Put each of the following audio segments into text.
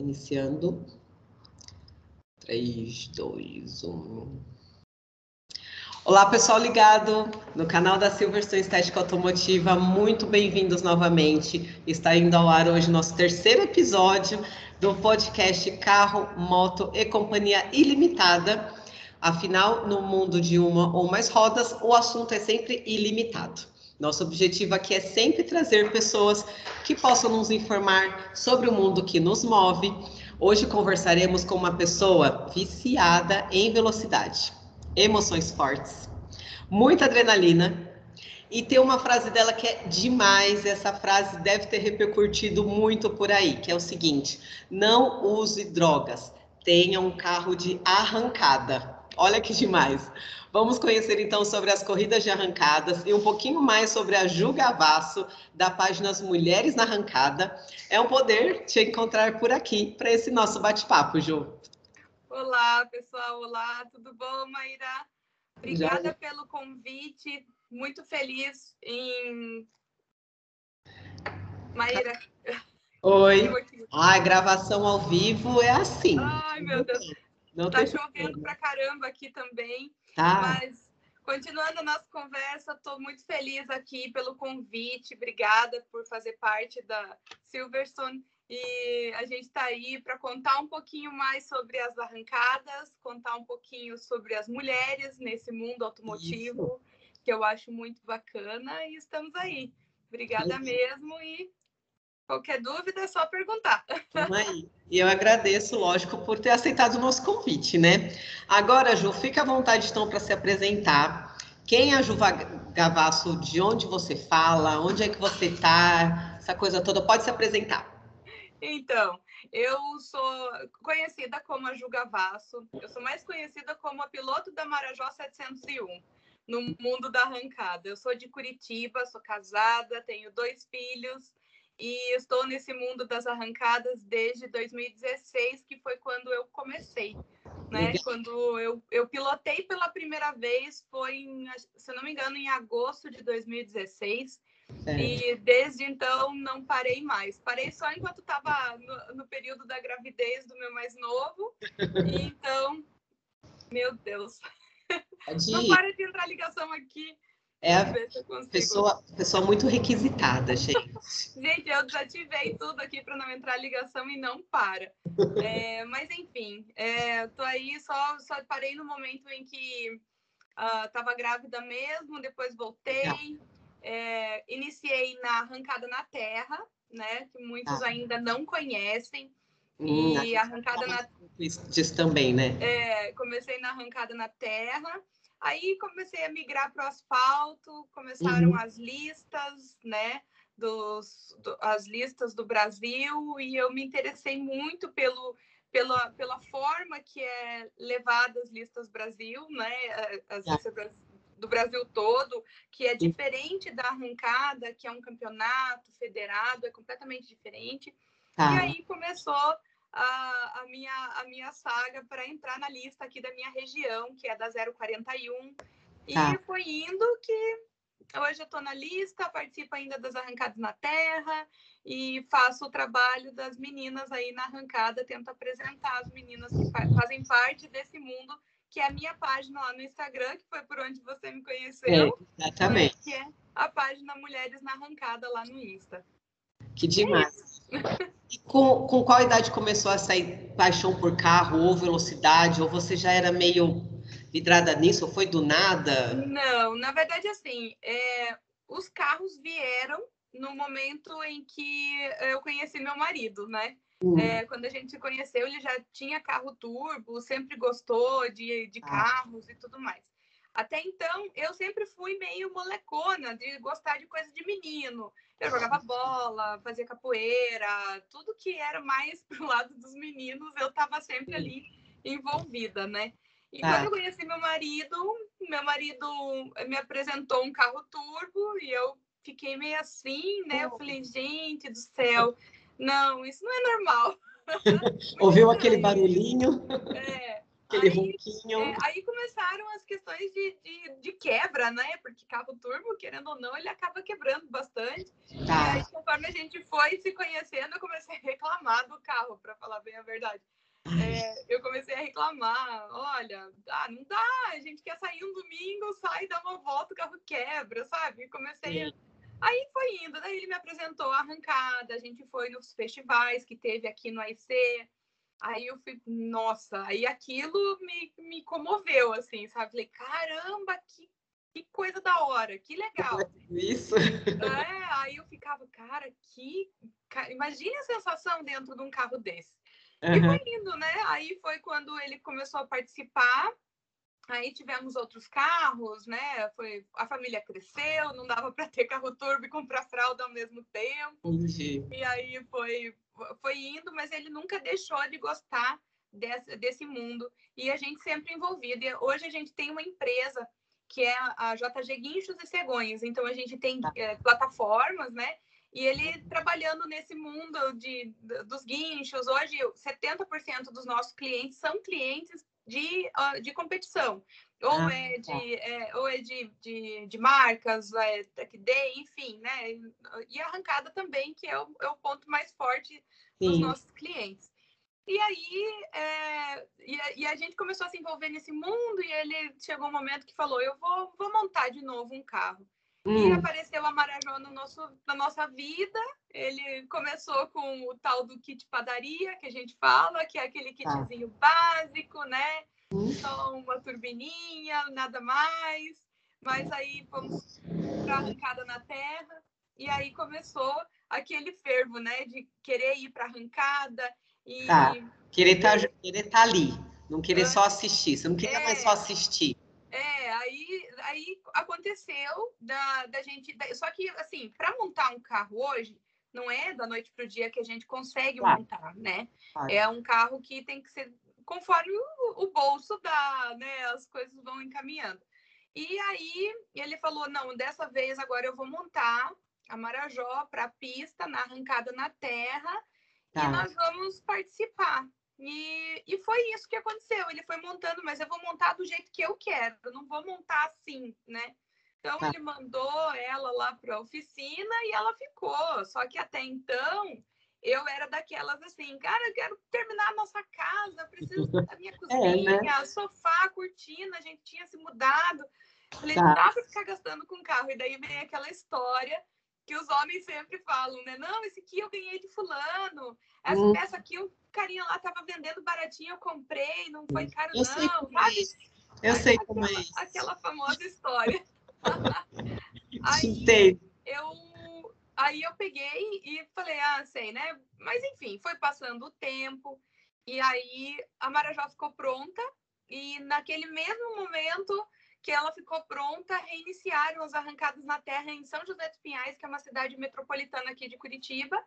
Iniciando. 3, 2, 1. Olá, pessoal ligado no canal da Silverstone Estética Automotiva. Muito bem-vindos novamente. Está indo ao ar hoje nosso terceiro episódio do podcast Carro, Moto e Companhia Ilimitada. Afinal, no mundo de uma ou mais rodas, o assunto é sempre ilimitado. Nosso objetivo aqui é sempre trazer pessoas que possam nos informar sobre o mundo que nos move. Hoje conversaremos com uma pessoa viciada em velocidade, emoções fortes, muita adrenalina. E tem uma frase dela que é demais, essa frase deve ter repercutido muito por aí, que é o seguinte: não use drogas, tenha um carro de arrancada. Olha que demais. Vamos conhecer então sobre as corridas de arrancadas e um pouquinho mais sobre a Ju Gavasso, da página Mulheres na Arrancada. É um poder te encontrar por aqui para esse nosso bate-papo, Ju. Olá, pessoal. Olá, tudo bom, Maíra? Obrigada Já... pelo convite. Muito feliz em. Maíra. Oi. A gravação ao vivo é assim. Ai, meu Deus. Não tá chovendo pra caramba aqui também. Tá. Mas, continuando a nossa conversa, estou muito feliz aqui pelo convite. Obrigada por fazer parte da Silverstone. E a gente está aí para contar um pouquinho mais sobre as arrancadas, contar um pouquinho sobre as mulheres nesse mundo automotivo, Isso. que eu acho muito bacana. E estamos aí. Obrigada Isso. mesmo e Qualquer dúvida é só perguntar. E eu agradeço, lógico, por ter aceitado o nosso convite, né? Agora, Ju, fica à vontade então para se apresentar. Quem é a Ju Gavasso? De onde você fala? Onde é que você está? Essa coisa toda. Pode se apresentar. Então, eu sou conhecida como a Ju Gavasso. Eu sou mais conhecida como a piloto da Marajó 701 no mundo da arrancada. Eu sou de Curitiba, sou casada, tenho dois filhos e estou nesse mundo das arrancadas desde 2016, que foi quando eu comecei. Né? Quando eu, eu pilotei pela primeira vez foi, em, se não me engano, em agosto de 2016. É. E desde então não parei mais. Parei só enquanto estava no, no, período da gravidez do meu mais novo. e então, meu Deus. Não para de entrar ligação aqui. É a pessoa, pessoa muito requisitada, gente. gente, eu desativei tudo aqui para não entrar ligação e não para. É, mas enfim, é, tô aí só, só parei no momento em que estava uh, grávida mesmo, depois voltei, é, iniciei na arrancada na terra, né? Que muitos ah. ainda não conhecem. Hum, e arrancada na. Também, né? É, comecei na arrancada na terra. Aí comecei a migrar para o asfalto, começaram uhum. as listas, né? Dos, do, as listas do Brasil e eu me interessei muito pelo, pela, pela forma que é levada as listas Brasil, né? As tá. listas do Brasil todo, que é diferente da arrancada, que é um campeonato federado, é completamente diferente. Tá. E aí começou a, a, minha, a minha saga para entrar na lista aqui da minha região, que é da 041. E tá. foi indo que hoje eu estou na lista, participo ainda das arrancadas na terra e faço o trabalho das meninas aí na arrancada, tento apresentar as meninas que fazem parte desse mundo, que é a minha página lá no Instagram, que foi por onde você me conheceu. É, exatamente. Que é a página Mulheres na Arrancada lá no Insta. Que demais. E com, com qual idade começou a sair paixão por carro ou velocidade? Ou você já era meio vidrada nisso? Ou foi do nada? Não, na verdade, assim, é, os carros vieram no momento em que eu conheci meu marido, né? Hum. É, quando a gente se conheceu, ele já tinha carro turbo, sempre gostou de, de ah. carros e tudo mais. Até então, eu sempre fui meio molecona, de gostar de coisa de menino. Eu jogava bola, fazia capoeira, tudo que era mais pro lado dos meninos, eu estava sempre ali envolvida, né? E ah. quando eu conheci meu marido, meu marido me apresentou um carro turbo e eu fiquei meio assim, né? Eu falei, gente do céu, não, isso não é normal. Ouviu aquele barulhinho? É. Aquele aí, ronquinho. É, aí começaram as questões de, de, de, quebra, né? Porque carro turbo, querendo ou não, ele acaba quebrando bastante. Tá. E aí, conforme a gente foi se conhecendo, eu comecei a reclamar do carro, para falar bem a verdade. É, eu comecei a reclamar, olha, ah, não dá, a gente quer sair um domingo, sai, dá uma volta, o carro quebra, sabe? Comecei a... Aí foi indo, daí ele me apresentou a arrancada, a gente foi nos festivais que teve aqui no AIC, aí eu fui, nossa, aí aquilo me, me comoveu, assim, sabe? Falei, caramba, que, que coisa da hora, que legal. Isso. É, aí eu ficava, cara, que... Imagine a sensação dentro de um carro desse. Uhum. E foi indo, né? Aí foi quando ele começou a participar. Aí tivemos outros carros, né? Foi, a família cresceu, não dava para ter carro turbo e comprar fralda ao mesmo tempo. Entendi. E aí foi, foi indo, mas ele nunca deixou de gostar desse, desse mundo. E a gente sempre envolvido. E hoje a gente tem uma empresa que é a JG Guinchos e Cegonhas. Então a gente tem é, plataformas, né? E ele trabalhando nesse mundo de, dos guinchos, hoje 70% dos nossos clientes são clientes de, de competição. Ou ah, é de, tá. é, ou é de, de, de marcas, é, Tech Day, enfim, né? E arrancada também, que é o, é o ponto mais forte dos Sim. nossos clientes. E aí, é, e, a, e, a, gente começou a se envolver nesse mundo e ele chegou um momento que falou, eu vou, vou montar de novo um carro. Hum. E apareceu a Marajó no nosso, na nossa vida. Ele começou com o tal do kit padaria, que a gente fala, que é aquele tá. kitzinho ah. básico, né? Hum. Só uma turbininha, nada mais. Mas aí fomos para arrancada na terra. E aí começou aquele fervo, né? De querer ir para arrancada. E... Tá. Querer estar tá, querer tá ali. Não querer é. só assistir. Você não queria é. mais só assistir. É, aí, aí aconteceu da, da gente. Da, só que, assim, para montar um carro hoje, não é da noite para o dia que a gente consegue claro. montar, né? Claro. É um carro que tem que ser conforme o, o bolso dá, né? As coisas vão encaminhando. E aí ele falou: não, dessa vez agora eu vou montar a Marajó para a pista, na arrancada na terra, tá. e nós vamos participar. E, e foi isso que aconteceu. Ele foi montando, mas eu vou montar do jeito que eu quero, eu não vou montar assim, né? Então tá. ele mandou ela lá para a oficina e ela ficou. Só que até então eu era daquelas assim, cara, eu quero terminar a nossa casa, eu preciso da minha cozinha, é, né? sofá, cortina, a gente tinha se mudado. Falei, tá. dá para ficar gastando com carro. E daí vem aquela história que os homens sempre falam, né? Não, esse aqui eu ganhei de fulano. Essa hum. peça aqui, o carinha lá tava vendendo baratinho, eu comprei, não foi caro, eu não. Sei como é isso. Eu sei aquela, como é isso. Aquela famosa história. aí, eu, aí eu peguei e falei, ah, sei, né? Mas enfim, foi passando o tempo. E aí a Marajó ficou pronta. E naquele mesmo momento que ela ficou pronta, reiniciaram as arrancadas na terra em São José dos Pinhais, que é uma cidade metropolitana aqui de Curitiba.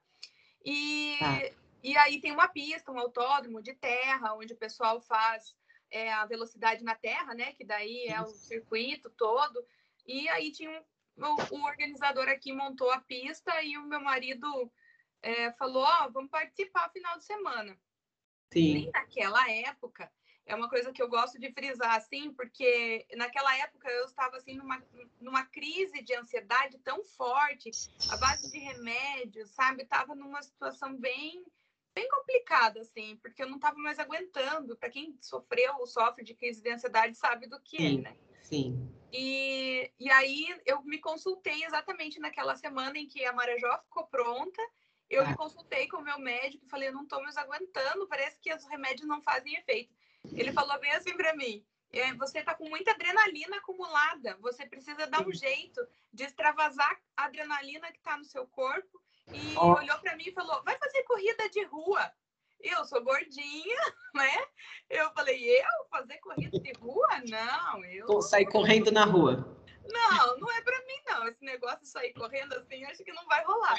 E, ah. E aí tem uma pista, um autódromo de terra, onde o pessoal faz é, a velocidade na terra, né? Que daí é o circuito todo. E aí tinha um, o, o organizador aqui montou a pista e o meu marido é, falou, ó, oh, vamos participar final de semana. Sim. E naquela época, é uma coisa que eu gosto de frisar, assim, porque naquela época eu estava, assim, numa, numa crise de ansiedade tão forte, a base de remédios, sabe? Estava numa situação bem, bem complicada, assim, porque eu não estava mais aguentando. Para quem sofreu ou sofre de crise de ansiedade sabe do que é, sim, é, né? Sim. E, e aí eu me consultei exatamente naquela semana em que a Marajó ficou pronta, eu ah. me consultei com o meu médico e falei, eu não estou mais aguentando, parece que os remédios não fazem efeito. Ele falou bem assim para mim: é, você está com muita adrenalina acumulada, você precisa dar um jeito de extravasar a adrenalina que está no seu corpo. E oh. olhou para mim e falou: vai fazer corrida de rua. Eu sou gordinha, né? Eu falei: eu fazer corrida de rua? Não, eu. Vou sair correndo na rua. Não, não é para mim, não. Esse negócio de sair correndo assim, acho que não vai rolar.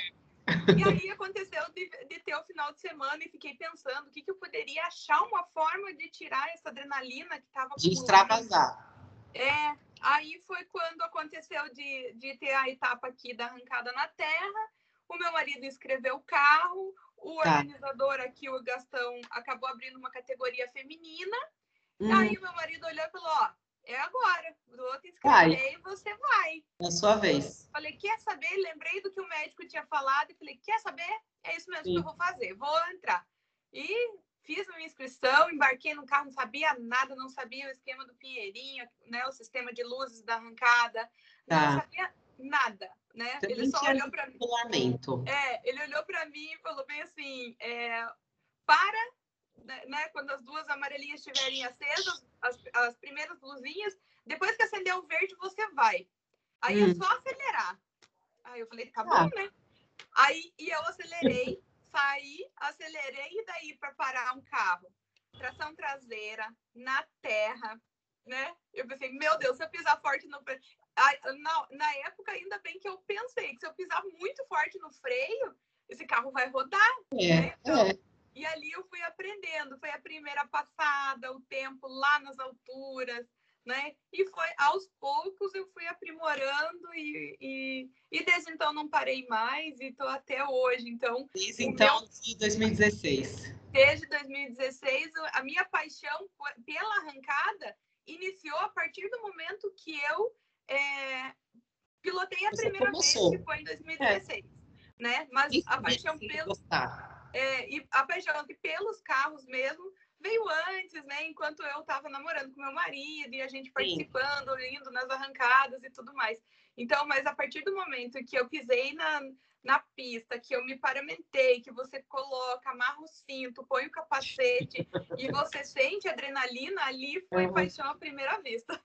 E aí aconteceu de, de, ter o final de semana e fiquei pensando o que, que eu poderia achar uma forma de tirar essa adrenalina que estava De extravasar. É, aí foi quando aconteceu de, de ter a etapa aqui da arrancada na terra. O meu marido inscreveu o carro, o tá. organizador aqui, o Gastão, acabou abrindo uma categoria feminina. Hum. Aí meu marido olhou e falou, ó, é agora. Vou te inscrever e você vai. É a sua vez. Falei, quer saber? Lembrei do que o médico tinha falado e falei, quer saber? É isso mesmo Sim. que eu vou fazer, vou entrar. E fiz a minha inscrição, embarquei no carro, não sabia nada, não sabia o esquema do Pinheirinho, né, o sistema de luzes da arrancada, tá. não sabia nada, né? Você ele só olhou para mim. É, ele olhou para mim e falou bem assim, é, para, né, né, quando as duas amarelinhas estiverem acesas, as, as primeiras luzinhas, depois que acender o verde, você vai. Aí é hum. é só acelerar. Aí eu falei, tá ah. bom, né? Aí e eu acelerei saí, acelerei e daí para parar um carro. Tração traseira, na terra, né? Eu pensei, meu Deus, se eu pisar forte no na, na época, ainda bem que eu pensei que se eu pisar muito forte no freio, esse carro vai rodar. É, né? então, é. E ali eu fui aprendendo. Foi a primeira passada, o tempo lá nas alturas, né? E foi aos poucos eu fui aprimorando e, e, e desde então não parei mais e estou até hoje. Então, desde então, de 2016. Desde 2016, a minha paixão pela arrancada iniciou a partir do momento que eu é, pilotei a Você primeira começou. vez, que foi em 2016. É. Né? Mas Isso a paixão pelo. É, e a paixão pelos carros mesmo veio antes, né? Enquanto eu estava namorando com meu marido e a gente participando, Sim. indo nas arrancadas e tudo mais. Então, mas a partir do momento que eu pisei na, na pista, que eu me paramentei, que você coloca, amarra o cinto, põe o capacete e você sente adrenalina, ali foi paixão à primeira vista.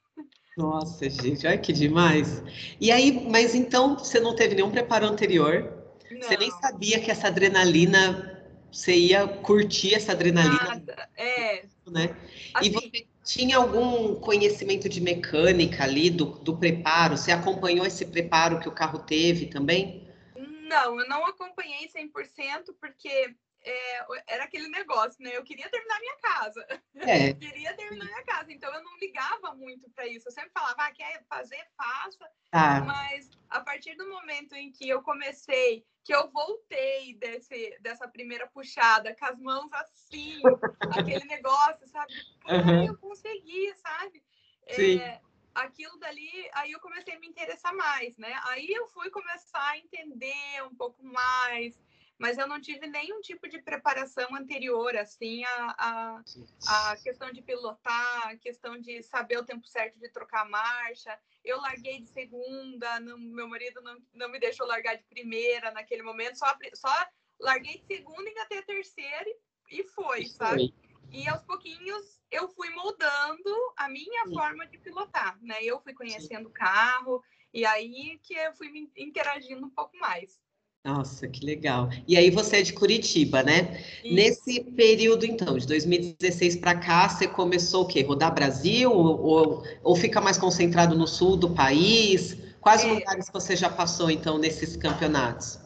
Nossa, gente, olha que demais. E aí, mas então você não teve nenhum preparo anterior? Não. Você nem sabia que essa adrenalina você ia curtir essa adrenalina. Nada, é. Né? Assim, e você tinha algum conhecimento de mecânica ali, do, do preparo? Você acompanhou esse preparo que o carro teve também? Não, eu não acompanhei 100% porque é, era aquele negócio, né? Eu queria terminar minha casa. É. queria terminar minha casa. Então eu não ligava muito para isso. Eu sempre falava, ah, quer fazer, faça. Ah. Mas a partir do momento em que eu comecei, que eu voltei desse, dessa primeira puxada, com as mãos assim, aquele negócio, sabe? Uhum. eu consegui, sabe? Sim. É, aquilo dali, aí eu comecei a me interessar mais, né? Aí eu fui começar a entender um pouco mais mas eu não tive nenhum tipo de preparação anterior, assim, a, a, a, questão de pilotar, a questão de saber o tempo certo de trocar marcha. Eu larguei de segunda, não, meu marido não, não me deixou largar de primeira naquele momento, só, só larguei de segunda e engatei a terceira e, e foi, sabe? E aos pouquinhos eu fui moldando a minha Sim. forma de pilotar, né? Eu fui conhecendo o carro e aí que eu fui me interagindo um pouco mais. Nossa, que legal. E aí você é de Curitiba, né? Isso. Nesse período, então, de 2016 para cá, você começou o quê? Rodar Brasil? Ou, ou fica mais concentrado no sul do país? Quais é, lugares você já passou, então, nesses campeonatos?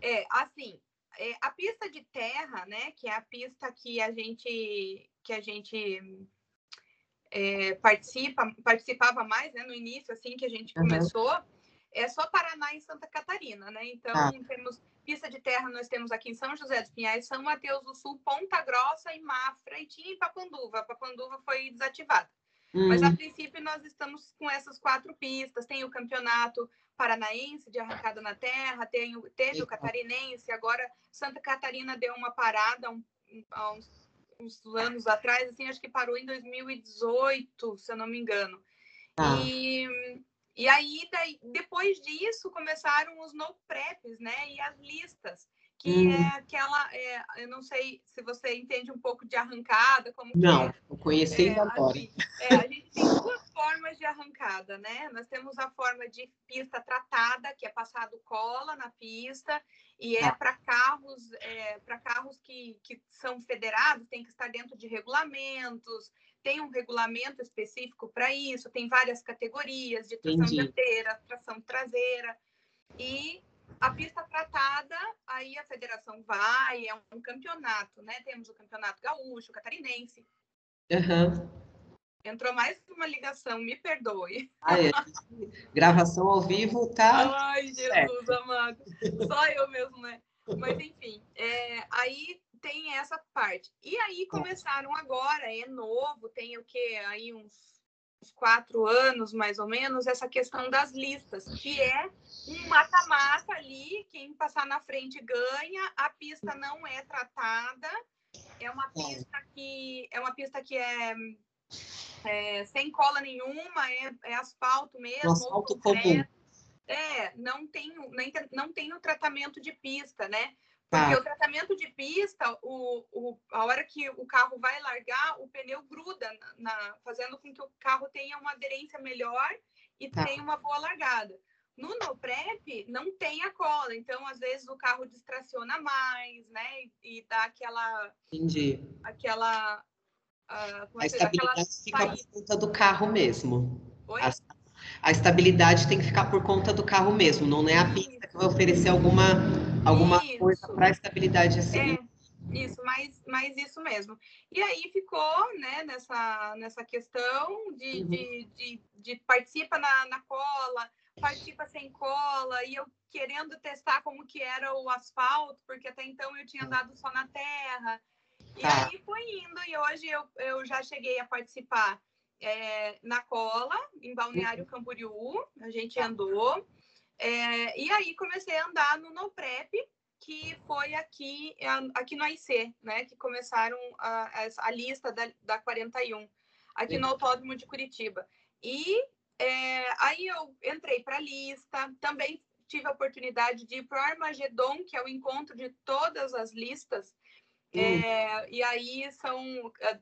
É, assim, é, a pista de terra, né? Que é a pista que a gente, que a gente é, participa, participava mais, né? No início, assim, que a gente uhum. começou é só Paraná e Santa Catarina, né? Então, ah. temos pista de terra, nós temos aqui em São José dos Pinhais, São Mateus do Sul, Ponta Grossa e Mafra, e tinha em Papanduva. Papanduva foi desativada. Hum. Mas, a princípio, nós estamos com essas quatro pistas. Tem o campeonato paranaense de arrancada na terra, tem, teve o catarinense, agora Santa Catarina deu uma parada um, há uns, uns, anos atrás, assim, acho que parou em 2018, se eu não me engano. Ah. E e aí, daí, depois disso, começaram os no preps, né? E as listas, que hum. é aquela, é, eu não sei se você entende um pouco de arrancada, como Não, é. eu conheci é, agora. É, a gente tem duas formas de arrancada, né? Nós temos a forma de pista tratada, que é passado cola na pista, e é tá. para carros, é, para carros que, que são federados, tem que estar dentro de regulamentos, tem um regulamento específico para isso, tem várias categorias de tração Entendi. dianteira, tração traseira. E a pista tratada, aí a federação vai, é um campeonato, né? Temos o campeonato gaúcho, catarinense. Uhum. Entrou mais uma ligação, me perdoe. Ah, é. Gravação ao vivo, tá? Ai, Jesus certo. amado. Só eu mesmo, né? Mas enfim, é, aí tem essa parte. E aí começaram agora, é novo, tem o que aí uns uns quatro anos, mais ou menos, essa questão das listas, que é um mata-mata ali, quem passar na frente ganha, a pista não é tratada, é uma pista que é uma pista que é, é sem cola nenhuma, é, é asfalto mesmo. asfalto comum. É, não tem, não tem o tratamento de pista, né? Porque ah. o tratamento de pista, o, o, a hora que o carro vai largar, o pneu gruda, na, fazendo com que o carro tenha uma aderência melhor e tá. tenha uma boa largada. No no prep não tem a cola, então às vezes o carro distraciona mais, né? E, e dá aquela. Entendi. Aquela. Uh, a estabilidade fica saída. por conta do carro mesmo. Oi? A, a, estabilidade tem que ficar por conta do carro mesmo, não é a pista que vai oferecer alguma alguma isso. coisa para estabilidade assim. É, isso, mas, mas isso mesmo. E aí ficou, né, nessa, nessa questão de, uhum. de, de, de, participa na, na cola, participa sem cola, e eu querendo testar como que era o asfalto, porque até então eu tinha andado só na terra. E tá. aí foi indo, e hoje eu, eu já cheguei a participar é, na cola, em Balneário uhum. Camboriú, a gente tá. andou. É, e aí comecei a andar no No Prep, que foi aqui, aqui no AIC, né? Que começaram a, a lista da, da 41, aqui no Autódromo de Curitiba. E é, aí eu entrei para a lista, também tive a oportunidade de ir para o Armagedon, que é o encontro de todas as listas. Hum. É, e aí são é,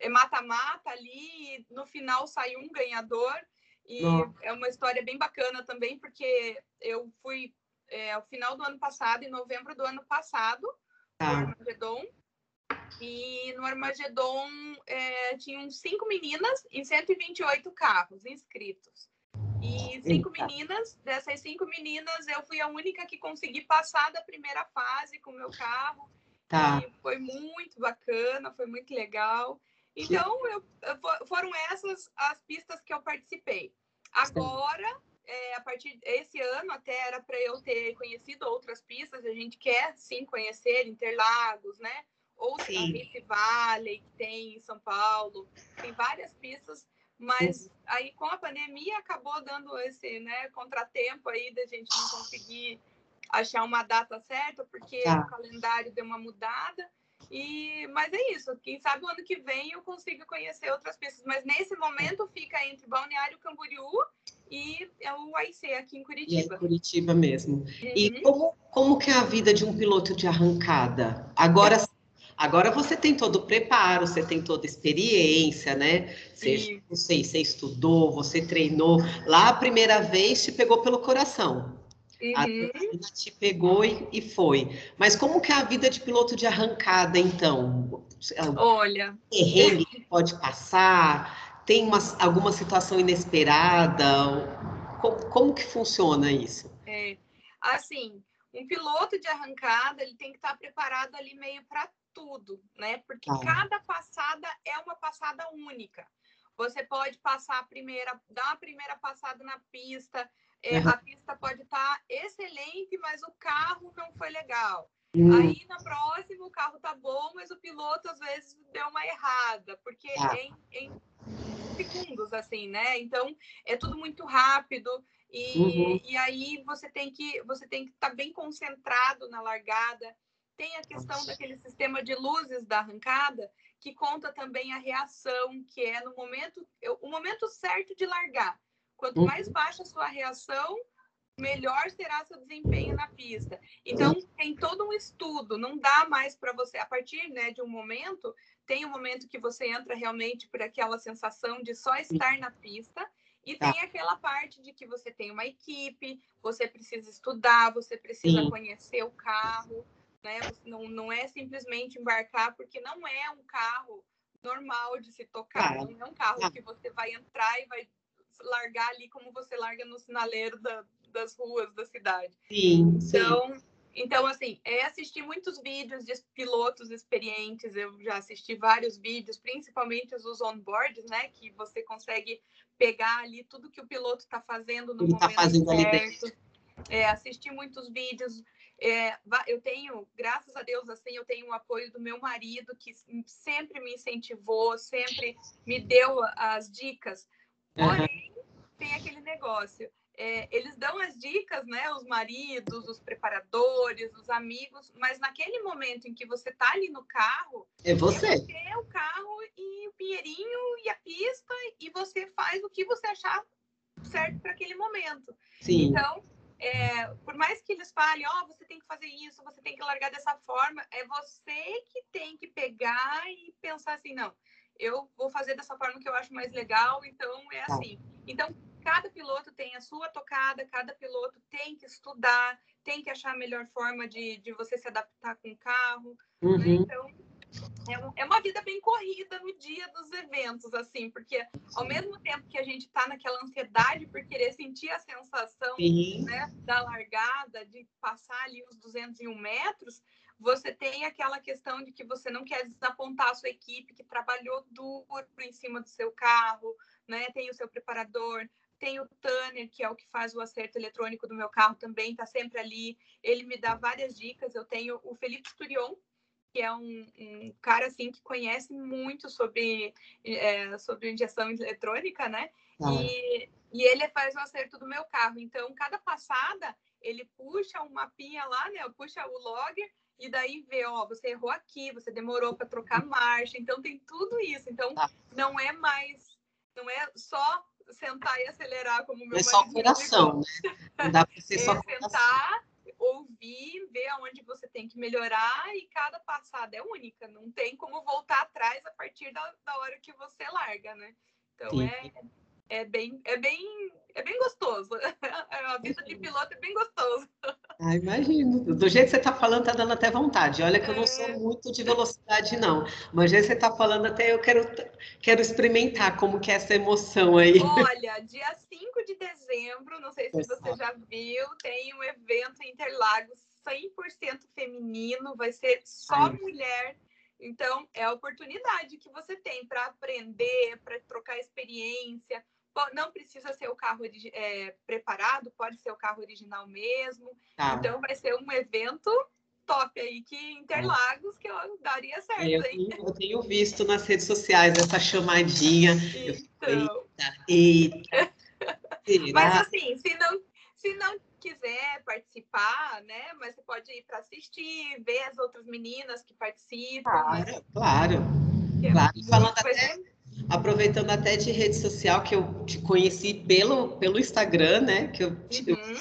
é mata-mata ali, e no final sai um ganhador. E é uma história bem bacana também, porque eu fui é, ao final do ano passado, em novembro do ano passado, ah. no Armagedon. E no Armagedon é, tinham cinco meninas e 128 carros inscritos. E cinco Eita. meninas, dessas cinco meninas, eu fui a única que consegui passar da primeira fase com o meu carro. Tá. E foi muito bacana, foi muito legal. Então, eu, foram essas as pistas que eu participei. Agora, é, a partir desse ano, até era para eu ter conhecido outras pistas, a gente quer sim conhecer Interlagos, né? Ou a Rift Valley, que tem em São Paulo, tem várias pistas, mas aí com a pandemia acabou dando esse né, contratempo aí da gente não conseguir achar uma data certa, porque tá. o calendário deu uma mudada. E, mas é isso. Quem sabe o ano que vem eu consiga conhecer outras pistas. Mas nesse momento fica entre Balneário Camboriú e é o AIC aqui em Curitiba. E é Curitiba mesmo. Uhum. E como, como que é a vida de um piloto de arrancada? Agora Agora você tem todo o preparo, você tem toda a experiência, né? Você, você, você estudou, você treinou. Lá a primeira vez te pegou pelo coração. Uhum. A te pegou e, e, foi. Mas como que é a vida de piloto de arrancada, então? Olha. Terreno que pode passar? Tem uma, alguma situação inesperada? Como, como que funciona isso? É, assim, um piloto de arrancada, ele tem que estar preparado ali meio para tudo, né? Porque ah. cada passada é uma passada única. Você pode passar a primeira, dar uma primeira passada na pista, é, uhum. a pista pode estar tá excelente, mas o carro não foi legal. Uhum. Aí na próxima o carro tá bom, mas o piloto às vezes deu uma errada, porque ah. em, em, segundos, assim, né? Então é tudo muito rápido e, uhum. e aí você tem que você tem que estar tá bem concentrado na largada. Tem a questão Nossa. daquele sistema de luzes da arrancada que conta também a reação, que é no momento o momento certo de largar. Quanto uhum. mais baixa a sua reação, melhor será seu desempenho na pista. Então, tem todo um estudo, não dá mais para você, a partir né, de um momento, tem um momento que você entra realmente por aquela sensação de só estar na pista, e tá. tem aquela parte de que você tem uma equipe, você precisa estudar, você precisa Sim. conhecer o carro, né? Não, não é simplesmente embarcar, porque não é um carro normal de se tocar, não é um carro que você vai entrar e vai largar ali como você larga no sinaleiro da, das ruas da cidade. Sim, então, sim. Então, assim, é assistir muitos vídeos de pilotos experientes, eu já assisti vários vídeos, principalmente os onboards, né? Que você consegue pegar ali tudo que o piloto está fazendo no Ele tá momento tá fazendo certo. É, assistir muitos vídeos, É, eu tenho, graças a Deus, assim, eu tenho o apoio do meu marido, que sempre me incentivou, sempre me deu as dicas. Porém, uhum. Tem aquele negócio. É, eles dão as dicas, né? Os maridos, os preparadores, os amigos, mas naquele momento em que você tá ali no carro, é você. É você, o carro e o pinheirinho e a pista, e você faz o que você achar certo para aquele momento. Sim. Então, é, por mais que eles falem, ó, oh, você tem que fazer isso, você tem que largar dessa forma, é você que tem que pegar e pensar assim, não, eu vou fazer dessa forma que eu acho mais legal, então é tá. assim. Então, cada piloto tem a sua tocada, cada piloto tem que estudar, tem que achar a melhor forma de, de você se adaptar com o carro. Né? Uhum. Né? Então, é, é, uma vida bem corrida no dia dos eventos, assim, porque ao mesmo tempo que a gente está naquela ansiedade por querer sentir a sensação né, da largada, de passar ali os 201 metros, você tem aquela questão de que você não quer desapontar a sua equipe que trabalhou duro em cima do seu carro, né? Tem o seu preparador, tem o Tanner, que é o que faz o acerto eletrônico do meu carro também, está sempre ali. Ele me dá várias dicas. Eu tenho o Felipe Sturion, que é um, um, cara assim que conhece muito sobre, é, sobre injeção eletrônica, né? Ah. E, e ele faz o acerto do meu carro. Então, cada passada, ele puxa um mapinha lá, né? Puxa o logger e daí vê, ó, você errou aqui, você demorou para trocar marcha. Então, tem tudo isso. Então, ah. não é mais, não é só sentar e acelerar como meu É só coração, né? Não dá para ser é só sentar, ouvir, ver aonde você tem que melhorar e cada passada é única. Não tem como voltar atrás a partir da, da hora que você larga, né? Então Sim. é é bem, é bem, é bem gostoso. A vida de piloto é bem gostoso. Ah, imagino. Do jeito que você está falando, está dando até vontade. Olha que eu não sou é. muito de velocidade, não. Mas do jeito que você está falando, até eu quero, quero experimentar como que é essa emoção aí. Olha, dia 5 de dezembro, não sei se você já viu, tem um evento em Interlagos 100% feminino, vai ser só Ai. mulher então, é a oportunidade que você tem para aprender, para trocar experiência, não precisa ser o carro é, preparado, pode ser o carro original mesmo. Tá. Então vai ser um evento top aí que Interlagos que eu daria certo. Eu tenho, eu tenho visto nas redes sociais essa chamadinha. Então... eita, eita. Mas assim, se não, se não quiser participar, né? Mas você pode ir para assistir, ver as outras meninas que participam. Claro, claro. É claro. Falando até, aproveitando até de rede social que eu te conheci pelo, pelo Instagram, né? Que eu, uhum.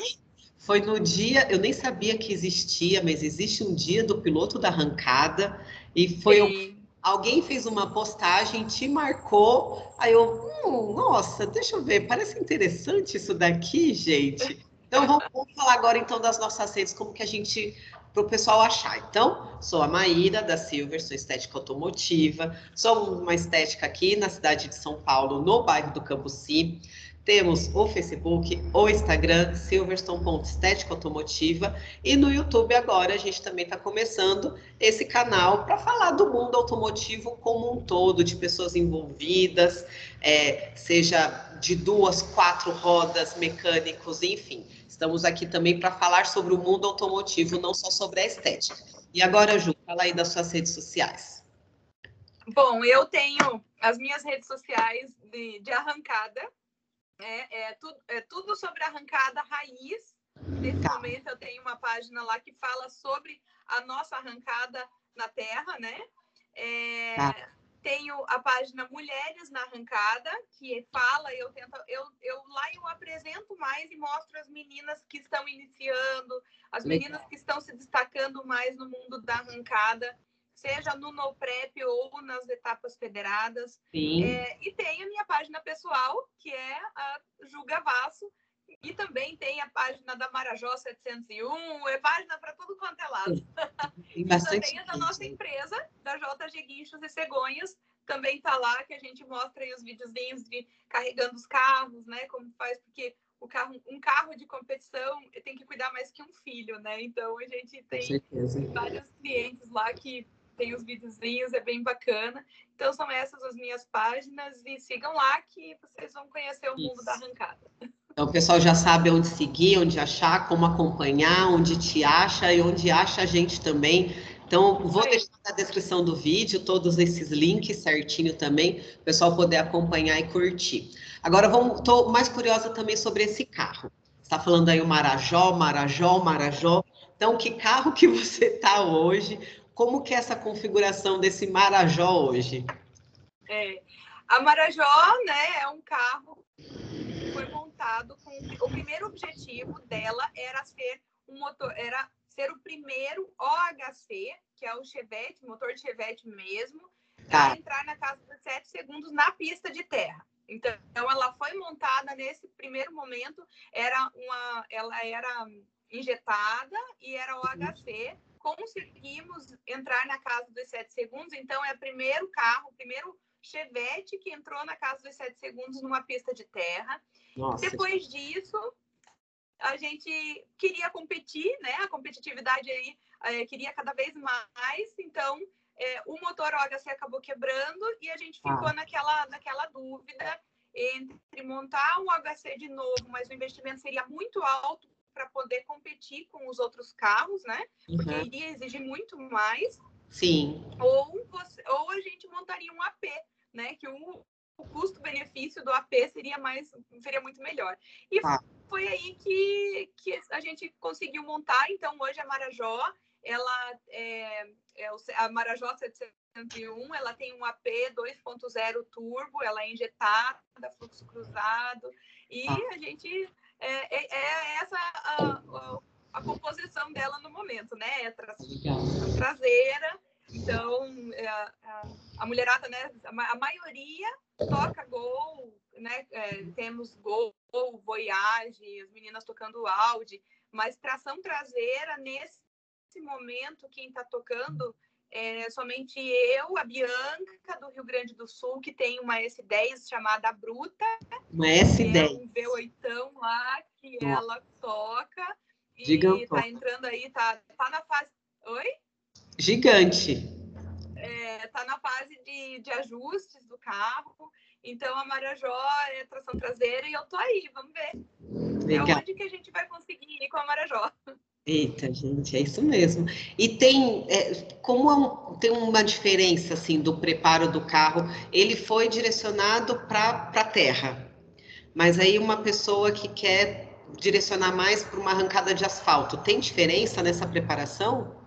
foi no dia, eu nem sabia que existia, mas existe um dia do piloto da arrancada e foi um, alguém fez uma postagem, te marcou, aí eu, hum, nossa, deixa eu ver, parece interessante isso daqui, gente. Então vamos, vamos falar agora então das nossas redes, como que a gente para o pessoal achar. Então, sou a Maíra da Silver, sou estética automotiva, sou uma estética aqui na cidade de São Paulo, no bairro do Cambuci. Temos o Facebook, o Instagram, Silverstone.estética automotiva e no YouTube agora a gente também está começando esse canal para falar do mundo automotivo como um todo, de pessoas envolvidas, é, seja de duas, quatro rodas, mecânicos, enfim. Estamos aqui também para falar sobre o mundo automotivo, não só sobre a estética. E agora, Ju, fala aí das suas redes sociais. Bom, eu tenho as minhas redes sociais de, de arrancada, é, é, tudo, é tudo sobre arrancada raiz. Nesse tá. momento eu tenho uma página lá que fala sobre a nossa arrancada na terra, né? É, tá. Tenho a página Mulheres na Arrancada, que fala, eu tento, eu, eu lá eu apresento mais e mostro as meninas que estão iniciando, as Legal. meninas que estão se destacando mais no mundo da arrancada seja no No Prep ou nas etapas federadas. É, e tem a minha página pessoal, que é a Juga Vasso, e também tem a página da Marajó 701, é página para tudo quanto é lado. e também a da nossa empresa, da JG Guinchos e Cegonhas, também está lá, que a gente mostra aí os videozinhos de carregando os carros, né? Como faz, porque o carro, um carro de competição tem que cuidar mais que um filho, né? Então a gente tem vários clientes lá que tem os videozinhos, é bem bacana. Então são essas as minhas páginas e sigam lá que vocês vão conhecer o mundo Isso. da arrancada. Então, o pessoal já sabe onde seguir, onde achar, como acompanhar, onde te acha e onde acha a gente também. Então, vou deixar na descrição do vídeo todos esses links certinho também, o pessoal poder acompanhar e curtir. Agora, estou mais curiosa também sobre esse carro. Está falando aí o Marajó, Marajó, Marajó. Então, que carro que você está hoje? Como que é essa configuração desse Marajó hoje? É, a Marajó, né, é um carro com o primeiro objetivo dela era ser um motor, era ser o primeiro OHC, que é o Chevette, motor de Chevette mesmo, tá. a entrar na casa dos 7 segundos na pista de terra. Então, ela foi montada nesse primeiro momento, era uma, ela era injetada e era OHC. Conseguimos entrar na casa dos 7 segundos, então é o primeiro carro, o primeiro Chevette que entrou na casa dos 7 segundos numa pista de terra. Nossa. Depois disso, a gente queria competir, né? A competitividade aí é, queria cada vez mais, então é, o motor OHC acabou quebrando e a gente ficou ah. naquela, naquela dúvida entre montar um OHC de novo, mas o investimento seria muito alto para poder competir com os outros carros, né? Porque uhum. iria exigir muito mais. Sim. Ou, você, ou a gente montaria um AP, né? Que o, o custo-benefício do AP seria mais seria muito melhor. E ah. foi aí que, que a gente conseguiu montar. Então, hoje a Marajó, ela é, é a Marajó 701, ela tem um AP 2.0 turbo, ela é injetada, fluxo cruzado, e ah. a gente é, é, é essa a, a, a, composição dela no momento, né? É tra traseira, então é, a, a, mulherada, né? A maioria toca gol, né? É, temos gol, Voyage, as meninas tocando Audi, mas tração traseira nesse momento quem está tocando é somente eu, a Bianca do Rio Grande do Sul, que tem uma S10 chamada Bruta. Uma S10. É um V8 lá que ela toca. Diga e tá entrando aí, tá, tá na fase. Oi? Gigante. É, tá na fase de, de ajustes do carro. Então a Marajó é tração traseira e eu tô aí, vamos ver. Legal. É onde que a gente vai conseguir ir com a Marajó. Eita, gente, é isso mesmo. E tem, é, como é um, tem uma diferença assim do preparo do carro, ele foi direcionado para a terra, mas aí uma pessoa que quer direcionar mais para uma arrancada de asfalto, tem diferença nessa preparação?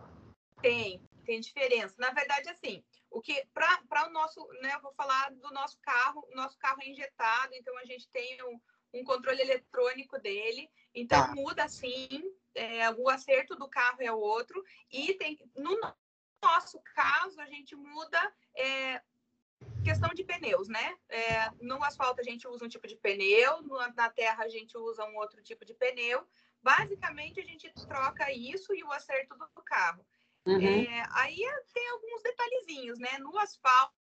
Tem, tem diferença. Na verdade, assim, o que para o nosso, né, eu vou falar do nosso carro, o nosso carro é injetado, então a gente tem um, um controle eletrônico dele, então tá. muda sim, é, o acerto do carro é outro, e tem, no nosso caso, a gente muda é, questão de pneus, né? É, no asfalto a gente usa um tipo de pneu, na terra a gente usa um outro tipo de pneu. Basicamente a gente troca isso e o acerto do carro. Uhum. É, aí tem alguns detalhezinhos, né? No asfalto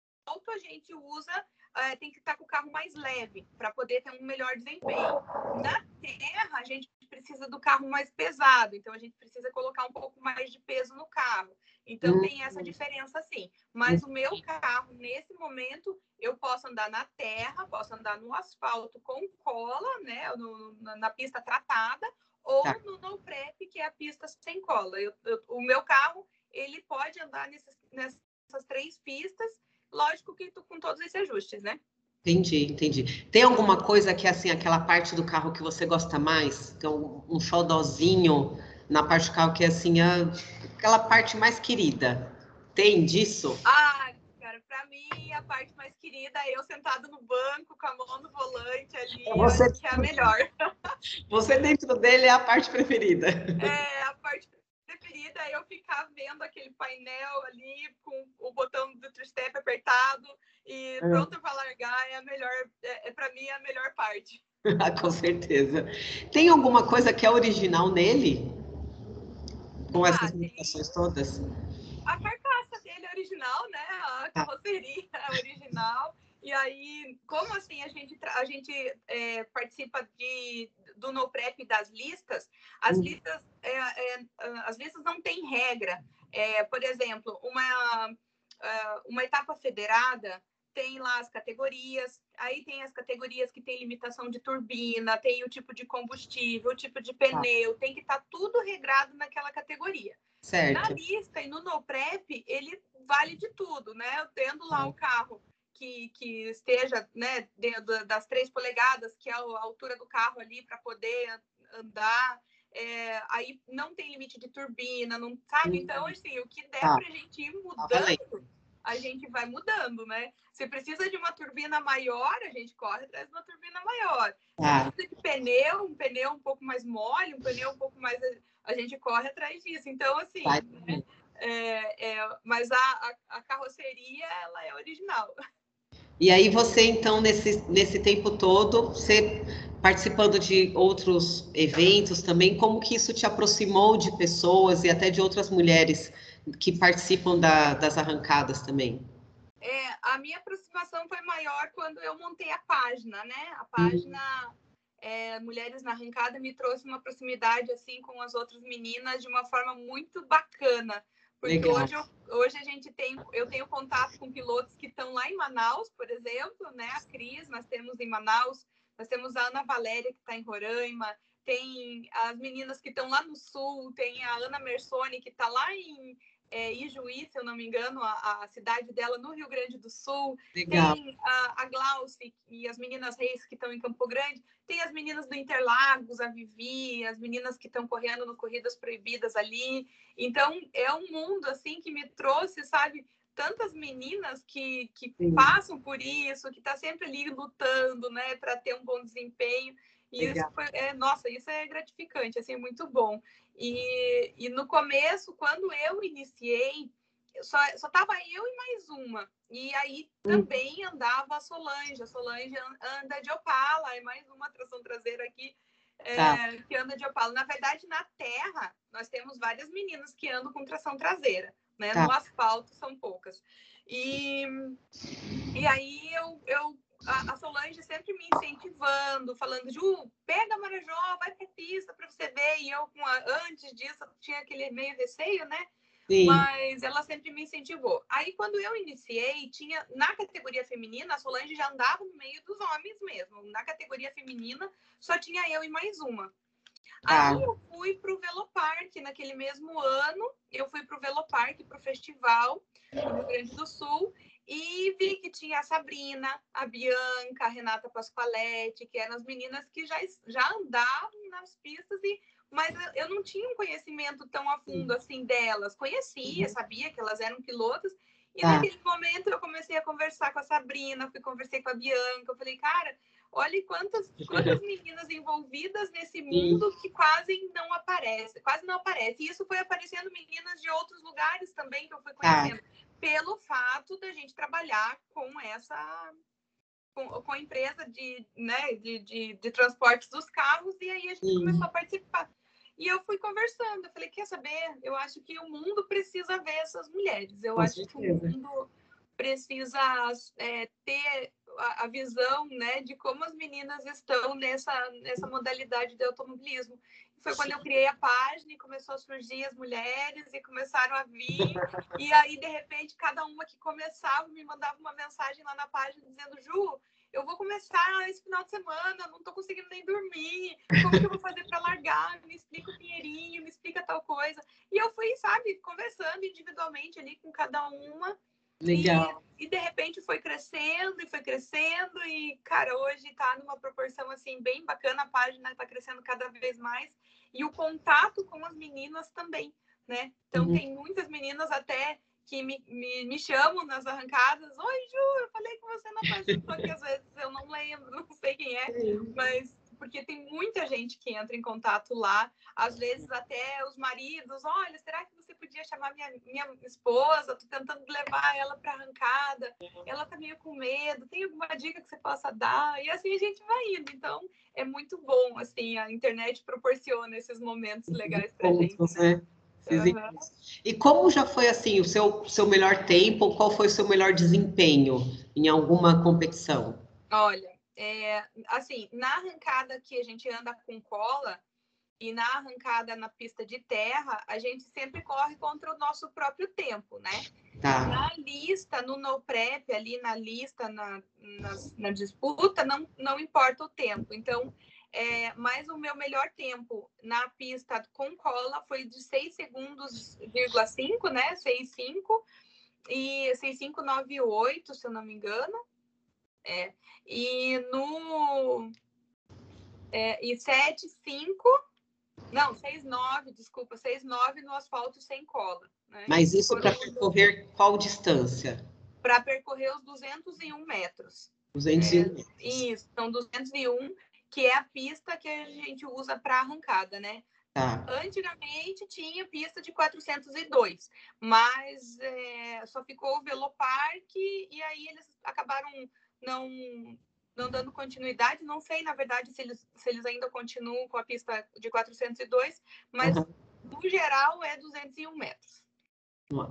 a gente usa é, tem que estar com o carro mais leve para poder ter um melhor desempenho. Na terra, a gente precisa do carro mais pesado, então a gente precisa colocar um pouco mais de peso no carro. Então uhum. tem essa diferença sim. Mas o meu carro, nesse momento, eu posso andar na terra, posso andar no asfalto com cola, né? No, na, na, pista tratada, ou tá. no no prep, que é a pista sem cola. Eu, eu, o meu carro, ele pode andar nesses, nessas três pistas Lógico que tu, com todos esses ajustes, né? Entendi, entendi. Tem alguma coisa que, assim, aquela parte do carro que você gosta mais? Tem um, um xodózinho na parte do carro que, é, assim, a, aquela parte mais querida. Tem disso? Ah, cara, pra mim, a parte mais querida é eu sentado no banco, com a mão no volante ali, você... que é a melhor. Você dentro dele é a parte preferida. É, a parte é eu ficar vendo aquele painel ali com o botão do two-step apertado e é. pronto para largar é a melhor, é, é para mim é a melhor parte. com certeza. Tem alguma coisa que é original nele? Com ah, essas modificações todas? A carcaça dele é original, né? A ah. carroceria é original. E aí, como assim a gente, a gente é, participa de, do No Prep das listas, as hum. listas, é, é, as listas não têm regra. É, por exemplo, uma, é, uma etapa federada tem lá as categorias, aí tem as categorias que tem limitação de turbina, tem o tipo de combustível, o tipo de tá. pneu, tem que estar tá tudo regrado naquela categoria. Certo. Na lista e no no prep, ele vale de tudo, né? Eu tendo lá o carro que, que esteja né, dentro das três polegadas, que é a altura do carro ali para poder andar. É, aí não tem limite de turbina, não sabe? Então, uhum. assim, o que der tá. para a gente ir tá mudando, a gente vai mudando, né? Se precisa de uma turbina maior, a gente corre atrás de uma turbina maior. Se ah. precisa de pneu, um pneu um pouco mais mole, um pneu um pouco mais. A gente corre atrás disso. Então, assim. Né? É, é, mas a, a, a, carroceria, ela é original. E aí você, então, nesse, nesse tempo todo, você participando de outros eventos também, como que isso te aproximou de pessoas e até de outras mulheres que participam da, das arrancadas também? É, a minha aproximação foi maior quando eu montei a página, né? A página uhum. é, Mulheres na Arrancada me trouxe uma proximidade assim com as outras meninas de uma forma muito bacana. Porque hoje, hoje a gente tem, eu tenho contato com pilotos que estão lá em Manaus, por exemplo, né? A Cris, nós temos em Manaus, nós temos a Ana Valéria, que está em Roraima, tem as meninas que estão lá no sul, tem a Ana Mersoni, que está lá em, é, Ijuí, se eu não me engano, a, a, cidade dela no Rio Grande do Sul. Legal. Tem a, a Glauce e as meninas Reis que estão em Campo Grande. Tem as meninas do Interlagos, a Vivi, as meninas que estão correndo no Corridas Proibidas ali. Então, é um mundo, assim, que me trouxe, sabe, tantas meninas que, que passam por isso, que tá sempre ali lutando, né, para ter um bom desempenho. E isso foi, é, nossa, isso é gratificante, assim, muito bom. E, e no começo, quando eu iniciei, só, só tava eu e mais uma. E aí hum. também andava a Solange. A Solange anda de Opala, é mais uma tração traseira aqui é, tá. que anda de Opala. Na verdade, na terra, nós temos várias meninas que andam com tração traseira, né? Tá. No asfalto são poucas. E, e aí eu, eu a, Solange sempre me incentivando, falando, Ju, pega a Marajó, vai pra pista para você ver. E eu, antes disso, tinha aquele meio receio, né? Sim. Mas ela sempre me incentivou. Aí, quando eu iniciei, tinha na categoria feminina, a Solange já andava no meio dos homens mesmo. Na categoria feminina, só tinha eu e mais uma. Ah. Aí eu fui para o Velopark naquele mesmo ano. Eu fui para o Velopark, para o festival no Rio Grande do Sul. E vi que tinha a Sabrina, a Bianca, a Renata Pasqualetti, que eram as meninas que já, já andavam nas pistas, e, mas eu não tinha um conhecimento tão a fundo assim delas. Conhecia, uhum. sabia que elas eram pilotas, e tá. naquele momento eu comecei a conversar com a Sabrina, fui conversei com a Bianca, eu falei, cara, olha quantas, quantas meninas envolvidas nesse mundo que quase não aparece, quase não aparece. E isso foi aparecendo meninas de outros lugares também que eu fui tá. conhecendo. Tá pelo fato da gente trabalhar com essa com, com a empresa de, né, de, de, de, transportes dos carros e aí a gente Sim. começou a participar. E eu fui conversando, eu falei, quer saber? Eu acho que o mundo precisa ver essas mulheres. Eu com acho certeza. que o mundo precisa é, ter a, a, visão né, de como as meninas estão nessa, nessa modalidade de automobilismo foi quando eu criei a página e começou a surgir as mulheres e começaram a vir. E aí, de repente, cada uma que começava me mandava uma mensagem lá na página dizendo: Ju, eu vou começar esse final de semana, não tô conseguindo nem dormir. Como que eu vou fazer para largar? Me explica o pinheirinho, me explica tal coisa. E eu fui, sabe, conversando individualmente ali com cada uma. Legal. E, e, de repente foi crescendo e foi crescendo e cara hoje está numa proporção assim bem bacana a página está crescendo cada vez mais e o contato com as meninas também, né? Então uhum. tem muitas meninas até que me, me, me, chamam nas arrancadas. Oi, Ju, eu falei com você na página, que às vezes eu não lembro, não sei quem é, mas porque tem muita gente que entra em contato lá, às vezes até os maridos, olha, será que você podia chamar minha, minha esposa? Tô tentando levar ela para arrancada, ela tá meio com medo, tem alguma dica que você possa dar? E assim a gente vai indo. Então, é muito bom, assim, a internet proporciona esses momentos legais pra gente. Né? Uhum. E como já foi assim o seu, seu melhor tempo? Qual foi o seu melhor desempenho em alguma competição? Olha, é, assim, na arrancada que a gente anda com cola e na arrancada na pista de terra, a gente sempre corre contra o nosso próprio tempo, né? Tá. Na lista, no no prep, ali na lista, na, na, na, disputa, não, não importa o tempo. Então, é, mas o meu melhor tempo na pista com cola foi de 6 segundos, 5, né? 6,5 e 6598, se eu não me engano. É. E no é, e 7,5 não, 6,9, desculpa, 6,9 no asfalto sem cola. Né? Mas isso para percorrer qual distância? Para percorrer os 201 metros. 201 é, metros. Isso, são 201, que é a pista que a gente usa para arrancada, né? Tá. Antigamente tinha pista de 402, mas é, só ficou o Velopark e aí eles acabaram não não dando continuidade. Não sei, na verdade, se eles, se eles ainda continuam com a pista de 402, mas uhum. no geral é 201 metros.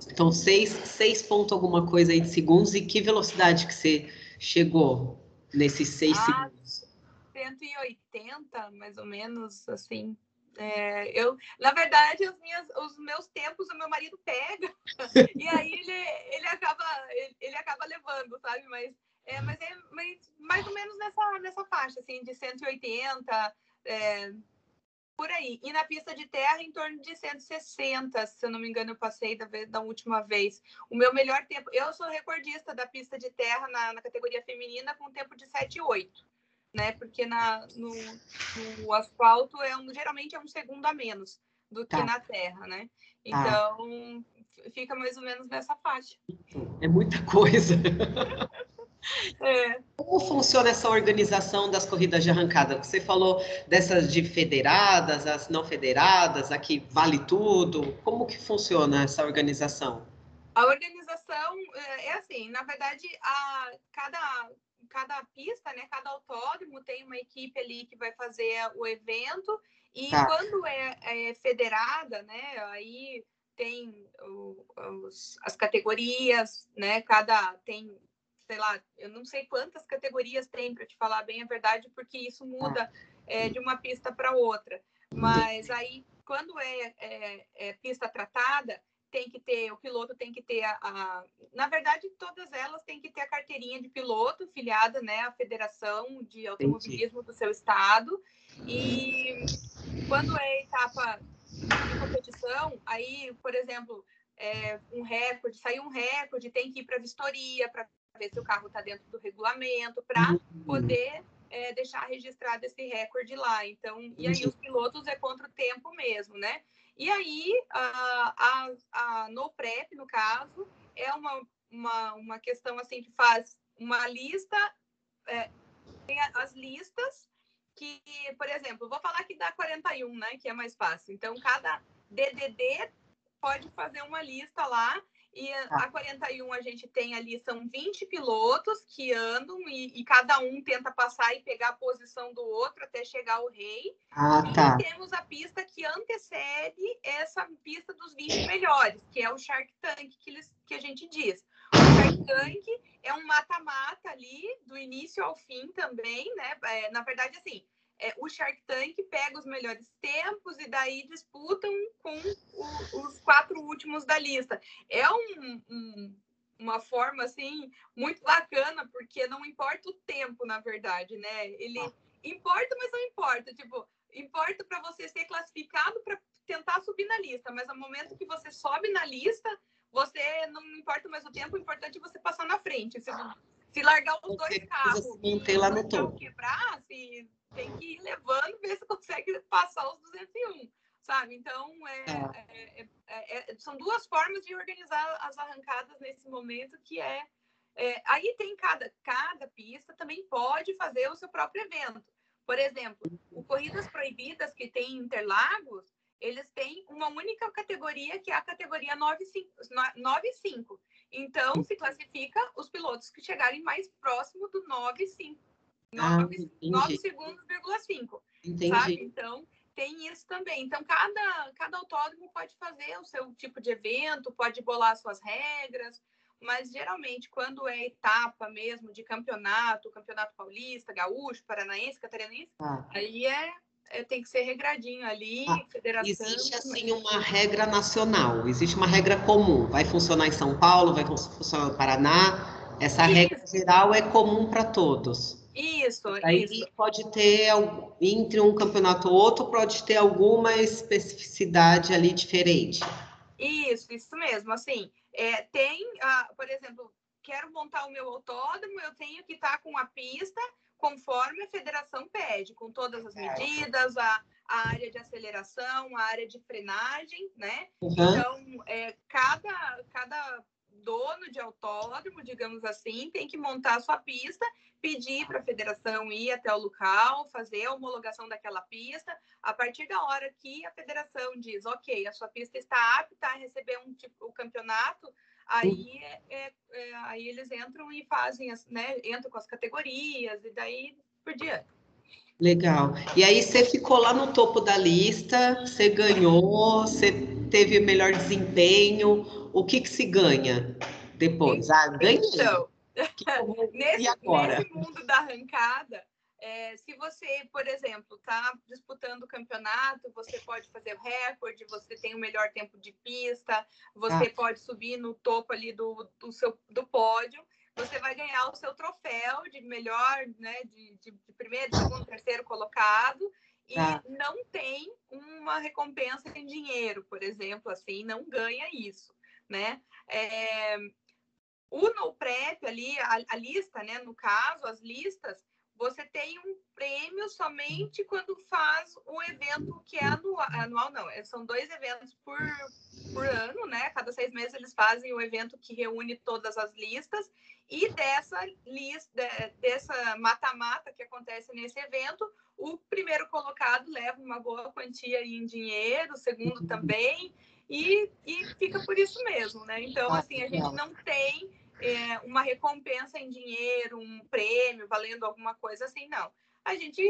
Então, seis, seis pontos alguma coisa aí de segundos. E que velocidade que você chegou nesses seis ah, segundos? 180, mais ou menos, assim. É, eu, na verdade, as minhas, os meus tempos o meu marido pega e aí ele, ele acaba ele, ele acaba levando, sabe? Mas é, mas é mas, mais ou menos nessa, nessa faixa, assim, de 180, é, por aí. E na pista de terra, em torno de 160, se eu não me engano, eu passei da, vez, da última vez. O meu melhor tempo, eu sou recordista da pista de terra na, na categoria feminina com tempo de 7,8. Né? Porque na, no, no asfalto é um, geralmente é um segundo a menos do que tá. na terra, né? Tá. Então fica mais ou menos nessa faixa. É muita coisa. É. Como funciona essa organização das corridas de arrancada? Você falou dessas de federadas, as não federadas, aqui vale tudo. Como que funciona essa organização? A organização é, é assim, na verdade, a, cada, cada pista, né, cada autódromo tem uma equipe ali que vai fazer o evento e tá. quando é, é, federada, né, aí tem os, as categorias, né, cada tem sei lá, eu não sei quantas categorias tem para te falar bem a verdade, porque isso muda é, de uma pista para outra. Mas aí, quando é, é, é, pista tratada, tem que ter, o piloto tem que ter a, a, Na verdade, todas elas têm que ter a carteirinha de piloto filiada né, à Federação de Automobilismo do seu estado. E quando é etapa de competição, aí, por exemplo, é, um recorde, saiu um recorde, tem que ir para a vistoria para ver se o carro está dentro do regulamento, para uhum. poder é, deixar registrado esse recorde lá. Então, e aí os pilotos é contra o tempo mesmo, né? E aí, a, a, a no prep, no caso, é uma, uma, uma questão assim que faz uma lista, é, tem as listas que, por exemplo, vou falar aqui da 41, né, que é mais fácil. Então, cada DDD pode fazer uma lista lá e tá. a 41 a gente tem ali, são 20 pilotos que andam e, e, cada um tenta passar e pegar a posição do outro até chegar ao rei. Ah, tá. E temos a pista que antecede essa pista dos 20 melhores, que é o Shark Tank que, eles, que a gente diz. O Shark Tank é um mata-mata ali, do início ao fim também, né? É, na verdade, assim, é, o Shark Tank pega os melhores tempos e daí disputam com o, os quatro últimos da lista. É um, um, uma forma assim muito bacana porque não importa o tempo, na verdade, né? Ele ah. importa, mas não importa. Tipo, importa para você ser classificado para tentar subir na lista, mas no momento que você sobe na lista, você não importa mais o tempo, o importante é você passar na frente. Se, se largar os dois carros, se lá no topo. quebrar, se tem que ir levando, ver se consegue passar os 201, sabe? Então, é, é. é, é, é, são duas formas de organizar as arrancadas nesse momento, que é, é, aí tem cada, cada pista também pode fazer o seu próprio evento. Por exemplo, o Corridas Proibidas, que tem Interlagos, eles têm uma única categoria, que é a categoria 9,5. Então, se classifica os pilotos que chegarem mais próximo do 9,5. 9, ah, 9 segundos, vírgula 5. Sabe? Então, tem isso também. Então, cada, cada autódromo pode fazer o seu tipo de evento, pode bolar suas regras, mas geralmente, quando é etapa mesmo de campeonato, campeonato paulista, gaúcho, paranaense, catarinense, ah. aí é, é, tem que ser regradinho ali, ah, federação. Existe assim uma regra nacional, existe uma regra comum. Vai funcionar em São Paulo, vai funcionar no Paraná. Essa isso. regra geral é comum para todos. Isso, Aí isso. pode ter, entre um campeonato ou outro, pode ter alguma especificidade ali diferente. Isso, isso mesmo. Assim, é, tem, uh, por exemplo, quero montar o meu autódromo, eu tenho que estar tá com a pista conforme a federação pede, com todas as medidas, a, a área de aceleração, a área de frenagem, né? Uhum. Então, é, cada, cada dono de autódromo, digamos assim, tem que montar a sua pista, pedir para a federação ir até o local, fazer a homologação daquela pista. A partir da hora que a federação diz, ok, a sua pista está apta a receber um tipo, o campeonato, aí, é, é, é, aí eles entram e fazem, as, né, entram com as categorias e daí por diante. Legal. E aí você ficou lá no topo da lista, você ganhou, você teve melhor desempenho. O que que se ganha depois? Ah, ganhei. Então, nesse, nesse mundo da arrancada, é, se você, por exemplo, está disputando o campeonato, você pode fazer recorde, você tem o melhor tempo de pista, você ah. pode subir no topo ali do, do, seu, do pódio, você vai ganhar o seu troféu de melhor, né, de, de, de primeiro, segundo, terceiro colocado, e ah. não tem uma recompensa em dinheiro, por exemplo, assim, não ganha isso, né? É, o no prep ali, a, a lista, né, no caso, as listas, você tem um prêmio somente quando faz o evento que é anual, anual não, é, são dois eventos por, por ano, né? Cada seis meses eles fazem o evento que reúne todas as listas e dessa lista, dessa mata-mata que acontece nesse evento, o primeiro colocado leva uma boa quantia em dinheiro, o segundo também, e, e fica por isso mesmo, né? Então, ah, assim, a gente não tem é, uma recompensa em dinheiro, um prêmio valendo alguma coisa assim, não. A gente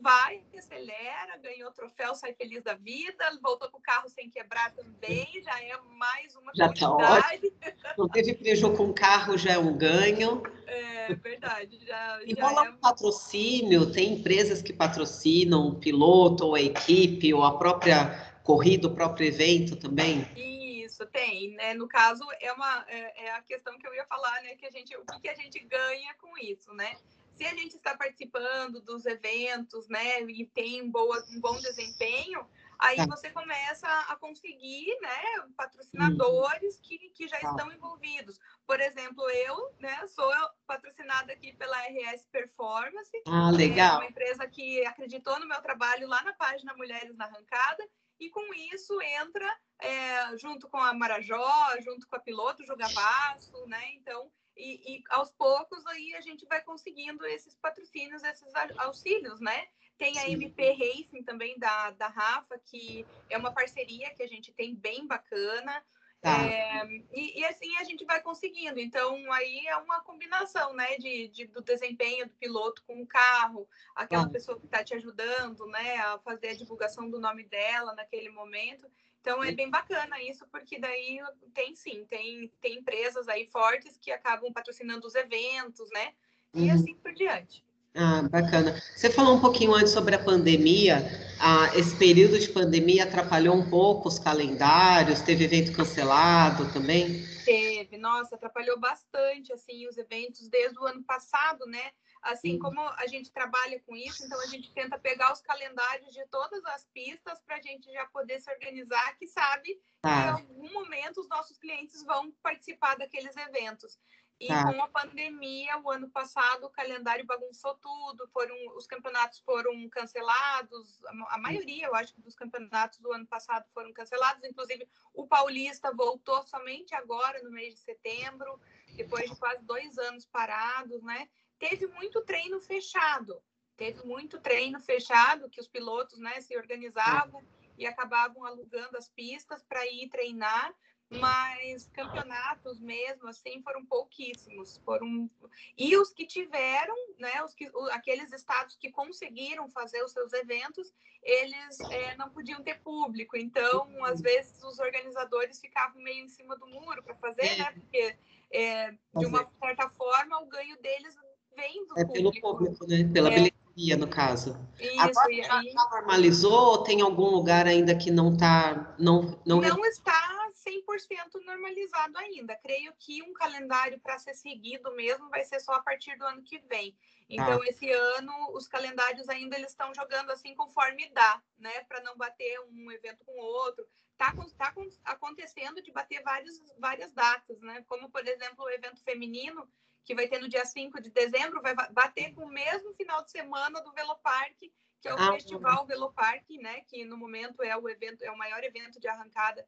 vai, acelera, ganhou o troféu, sai feliz da vida, voltou com o carro sem quebrar também, já é mais uma já tá ótimo. Não teve prejuízo com o carro, já é um ganho. É verdade. Já, e já rola é... um patrocínio, tem empresas que patrocinam o piloto, ou a equipe, ou a própria corrida, o próprio evento também? Isso, tem, né? No caso, é, uma, é, é, a questão que eu ia falar, né? Que a gente, o que, que a gente ganha com isso, né? Se a gente está participando dos eventos, né? E tem boa, um bom desempenho, aí tá. você começa a conseguir, né? Patrocinadores uhum. que, que já tá. estão envolvidos. Por exemplo, eu, né? Sou patrocinada aqui pela RS Performance. Ah, legal. É uma empresa que acreditou no meu trabalho lá na página Mulheres na Arrancada e com isso entra é, junto com a Marajó, junto com a piloto Jogavaço, né? Então, e, e, aos poucos aí a gente vai conseguindo esses patrocínios, esses auxílios, né? Tem a Sim. MP Racing também da, da Rafa, que é uma parceria que a gente tem bem bacana. Tá. É, e, e, assim a gente vai conseguindo. Então, aí é uma combinação, né? De, de do desempenho do piloto com o carro, aquela tá. pessoa que está te ajudando, né? A fazer a divulgação do nome dela naquele momento. Então, é bem bacana isso, porque daí tem sim, tem, tem empresas aí fortes que acabam patrocinando os eventos, né? E uhum. assim por diante. Ah, bacana. Você falou um pouquinho antes sobre a pandemia. Ah, esse período de pandemia atrapalhou um pouco os calendários? Teve evento cancelado também? Teve, nossa, atrapalhou bastante, assim, os eventos desde o ano passado, né? Assim Sim. como a gente trabalha com isso, então a gente tenta pegar os calendários de todas as pistas para a gente já poder se organizar, que sabe que em algum momento os nossos clientes vão participar daqueles eventos. E tá. com a pandemia, o ano passado, o calendário bagunçou tudo, foram, os campeonatos foram cancelados, a maioria, eu acho, dos campeonatos do ano passado foram cancelados, inclusive o Paulista voltou somente agora, no mês de setembro, depois de quase dois anos parados, né? Teve muito treino fechado, teve muito treino fechado, que os pilotos né, se organizavam e acabavam alugando as pistas para ir treinar, mas campeonatos mesmo assim foram pouquíssimos. Foram e os que tiveram né os que aqueles estados que conseguiram fazer os seus eventos eles é, não podiam ter público. Então às vezes os organizadores ficavam meio em cima do muro para fazer né porque é, de uma certa forma o ganho deles vem do é público. pelo público. né pela é, no caso. Isso, Agora já, aí... já normalizou ou tem algum lugar ainda que não está... Não, não... não está 100% normalizado ainda. Creio que um calendário para ser seguido mesmo vai ser só a partir do ano que vem. Então, ah. esse ano, os calendários ainda eles estão jogando assim conforme dá, né? Para não bater um evento com o outro. Está tá acontecendo de bater vários, várias datas, né? Como, por exemplo, o evento feminino, que vai ter no dia 5 de dezembro, vai bater com o mesmo final de semana do Velopark, que é o ah, Festival Velopark, né? Que no momento é o evento, é o maior evento de arrancada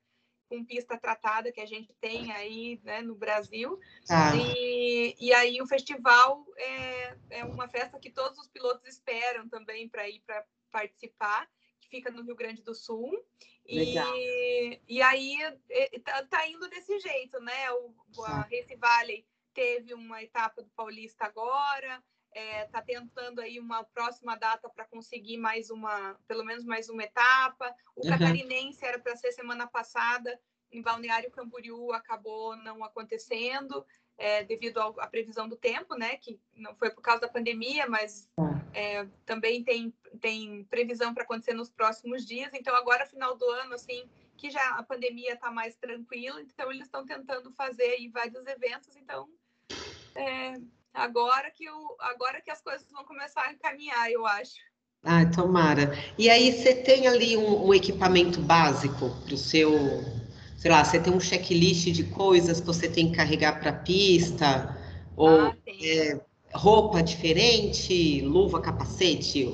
com pista tratada que a gente tem aí né, no Brasil. Ah. E, e aí o festival é, é uma festa que todos os pilotos esperam também para ir para participar, que fica no Rio Grande do Sul. Legal. E, e aí tá, tá indo desse jeito, né? O, a Race Valley teve uma etapa do Paulista agora, está é, tentando aí uma próxima data para conseguir mais uma, pelo menos mais uma etapa. O uhum. catarinense era para ser semana passada, em Balneário Camboriú acabou não acontecendo, é, devido à previsão do tempo, né? Que não foi por causa da pandemia, mas tá. é, também tem, tem previsão para acontecer nos próximos dias. Então, agora, final do ano, assim, que já a pandemia está mais tranquila, então eles estão tentando fazer aí vários eventos. Então, é, agora que o, agora que as coisas vão começar a encaminhar, eu acho. Ah, tomara. E aí você tem ali um, um equipamento básico para o seu, sei lá, você tem um checklist de coisas que você tem que carregar para a pista, ou ah, é, roupa diferente, luva, capacete,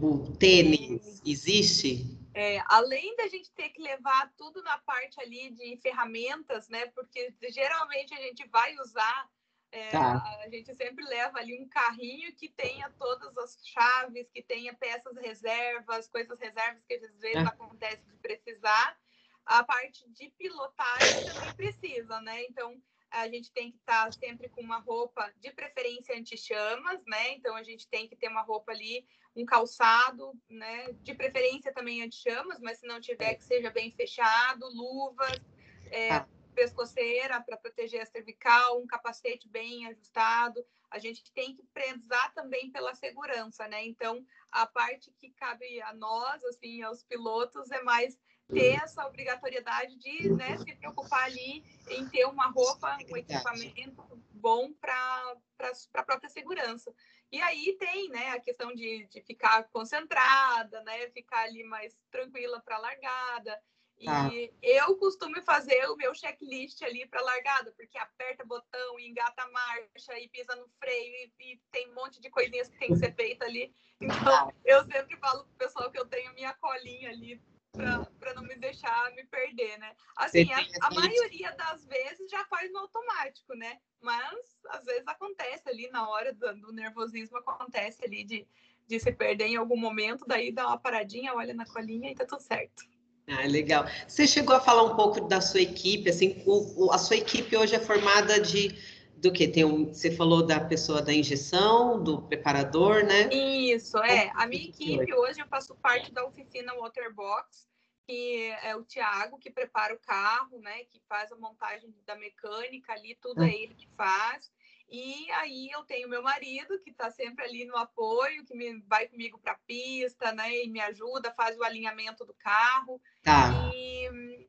o tênis, existe? É, além da gente ter que levar tudo na parte ali de ferramentas, né? Porque geralmente a gente vai usar é, tá. A gente sempre leva ali um carrinho que tenha todas as chaves, que tenha peças reservas, coisas reservas que às vezes é. acontece de precisar. A parte de pilotagem também precisa, né? Então a gente tem que estar sempre com uma roupa de preferência anti-chamas, né? Então a gente tem que ter uma roupa ali, um calçado, né? De preferência também anti-chamas, mas se não tiver que seja bem fechado, luvas, é, ah pescoceira para proteger a cervical, um capacete bem ajustado. A gente tem que prezar também pela segurança, né? Então, a parte que cabe a nós, assim, aos pilotos, é mais ter essa obrigatoriedade de né, se preocupar ali em ter uma roupa, um equipamento bom para a própria segurança. E aí tem né, a questão de, de ficar concentrada, né, ficar ali mais tranquila para a largada. Tá. E eu costumo fazer o meu checklist ali para largada, porque aperta botão, e engata a marcha, e pisa no freio, e, e, tem um monte de coisinhas que tem que ser feita ali. Então, eu sempre falo pro pessoal que eu tenho minha colinha ali para não me deixar me perder, né? Assim, a, a, maioria das vezes já faz no automático, né? Mas às vezes acontece ali na hora do, do nervosismo, acontece ali de, de se perder em algum momento, daí dá uma paradinha, olha na colinha e tá tudo certo. Ah, legal. Você chegou a falar um pouco da sua equipe, assim, o, o, a sua equipe hoje é formada de do que? Tem um, você falou da pessoa da injeção, do preparador, né? Isso, é. A minha equipe hoje eu faço parte da oficina Waterbox, que é o Tiago que prepara o carro, né? Que faz a montagem da mecânica ali, tudo é ele que faz. E aí eu tenho meu marido, que está sempre ali no apoio, que me, vai comigo para a pista, né? E me ajuda, faz o alinhamento do carro. Tá. E,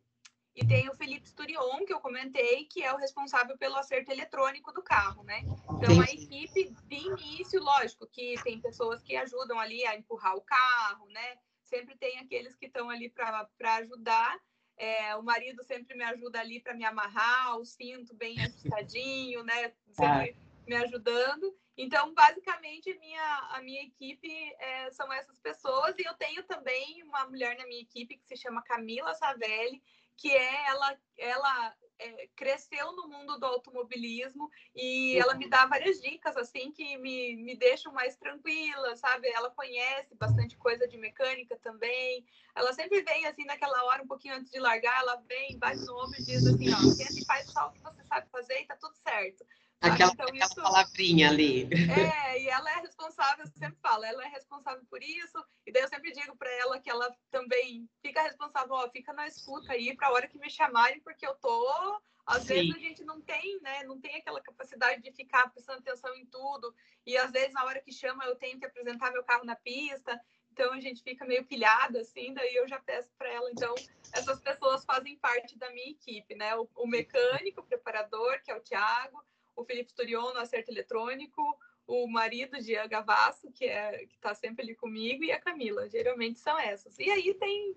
e tem o Felipe Sturion, que eu comentei, que é o responsável pelo acerto eletrônico do carro, né? Então, a equipe de início, lógico, que tem pessoas que ajudam ali a empurrar o carro, né? Sempre tem aqueles que estão ali para ajudar, é, o marido sempre me ajuda ali para me amarrar, o cinto bem ajustadinho, né? Sempre ah. me ajudando. Então, basicamente, minha, a minha equipe é, são essas pessoas. E eu tenho também uma mulher na minha equipe que se chama Camila Savelli, que é ela, ela é, cresceu no mundo do automobilismo e ela me dá várias dicas assim que me, me deixam mais tranquila, sabe? Ela conhece bastante coisa de mecânica também. Ela sempre vem assim naquela hora, um pouquinho antes de largar, ela vem, bate no ombro e diz assim, ó, senta e faz só o que você sabe fazer e tá tudo certo. Aquela, então, aquela isso... palavrinha ali. É, e ela é responsável, eu sempre falo, ela é responsável por isso, e daí eu sempre digo para ela que ela também fica responsável, ó, fica na escuta aí para a hora que me chamarem, porque eu tô. Às Sim. vezes a gente não tem, né? Não tem aquela capacidade de ficar prestando atenção em tudo. E às vezes, na hora que chama, eu tenho que apresentar meu carro na pista. Então a gente fica meio pilhada, assim, daí eu já peço para ela. Então, essas pessoas fazem parte da minha equipe, né? O, o mecânico, o preparador, que é o Thiago, o Felipe Turion no acerto eletrônico, o marido de Gavasso, que é que está sempre ali comigo, e a Camila. Geralmente são essas. E aí tem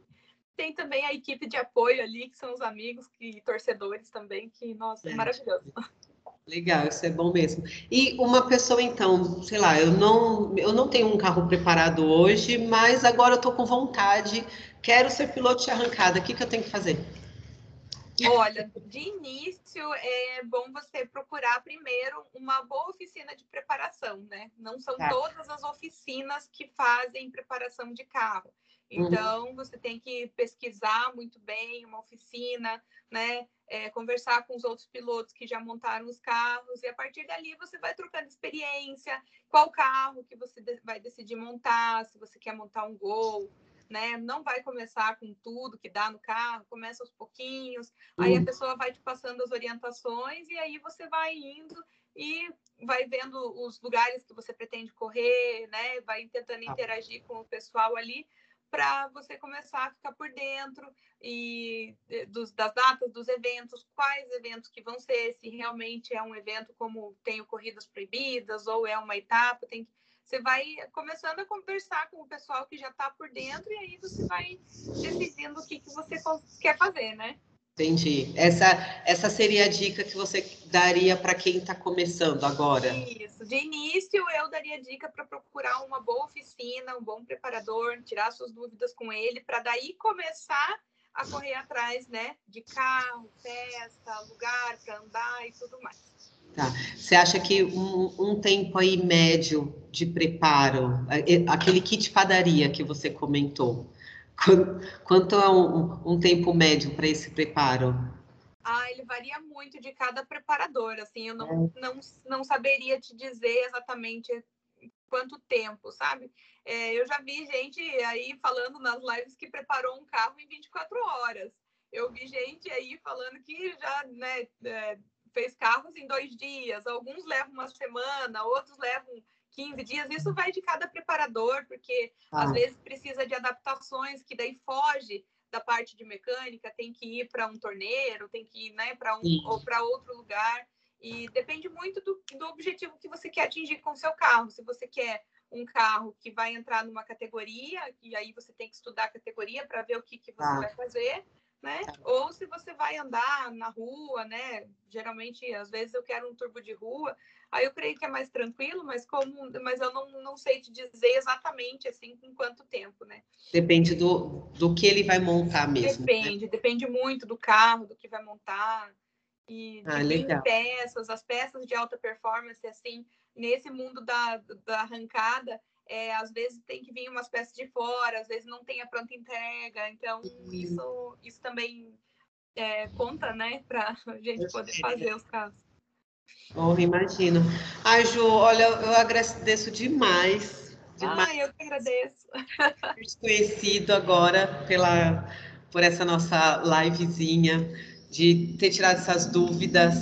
tem também a equipe de apoio ali, que são os amigos e torcedores também, que, nossa, é, é maravilhoso. Legal, isso é bom mesmo. E uma pessoa, então, sei lá, eu não, eu não tenho um carro preparado hoje, mas agora eu estou com vontade, quero ser piloto de arrancada, o que, que eu tenho que fazer? Olha, de início é bom você procurar primeiro uma boa oficina de preparação, né? Não são tá. todas as oficinas que fazem preparação de carro. Uhum. Então, uhum. você tem que pesquisar muito bem uma oficina, né? É, conversar com os outros pilotos que já montaram os carros, e a partir dali você vai trocando experiência, qual carro que você vai decidir montar, se você quer montar um Gol, né? Não vai começar com tudo que dá no carro, começa aos pouquinhos, aí a uhum. pessoa vai te passando as orientações e aí você vai indo e vai vendo os lugares que você pretende correr, né? Vai tentando tá. interagir com o pessoal ali para você começar a ficar por dentro e dos, das datas dos eventos, quais eventos que vão ser, se realmente é um evento como tem corridas proibidas ou é uma etapa, tem que você vai começando a conversar com o pessoal que já está por dentro e aí você vai decidindo o que, que você quer fazer, né? Entendi. Essa, essa seria a dica que você daria para quem está começando agora? Isso. De início, eu daria dica para procurar uma boa oficina, um bom preparador, tirar suas dúvidas com ele, para daí começar a correr atrás, né? De carro, festa, lugar para andar e tudo mais. Tá. Você acha que um, um, tempo aí médio de preparo, aquele kit padaria que você comentou, quanto é um, um tempo médio para esse preparo? Ah, ele varia muito de cada preparador, assim, eu não, é. não, não saberia te dizer exatamente quanto tempo, sabe? É, eu já vi gente aí falando nas lives que preparou um carro em 24 horas. Eu vi gente aí falando que já, né, é, fez carros em dois dias, alguns levam uma semana, outros levam 15 dias. Isso vai de cada preparador, porque ah. às vezes precisa de adaptações que daí foge da parte de mecânica, tem que ir para um torneiro, tem que ir né, para um Sim. ou para outro lugar. E depende muito do, do objetivo que você quer atingir com o seu carro. Se você quer um carro que vai entrar numa categoria, e aí você tem que estudar a categoria para ver o que, que você ah. vai fazer né? Tá. Ou se você vai andar na rua, né? Geralmente, às vezes eu quero um turbo de rua, aí eu creio que é mais tranquilo, mas como, mas eu não, não sei te dizer exatamente assim com quanto tempo, né? Depende do, do que ele vai montar mesmo. Né? Depende, né? depende muito do carro, do que vai montar e ah, peças, as peças de alta performance, assim, nesse mundo da, da arrancada, é, às vezes tem que vir umas peças de fora, às vezes não tem a pronta entrega, então isso, isso também é, conta, né, para a gente poder fazer os casos. Oh, imagino. Ai, Ju, olha, eu agradeço demais. demais. Ai, eu que agradeço. Conhecido agora pela, por essa nossa livezinha, de ter tirado essas dúvidas.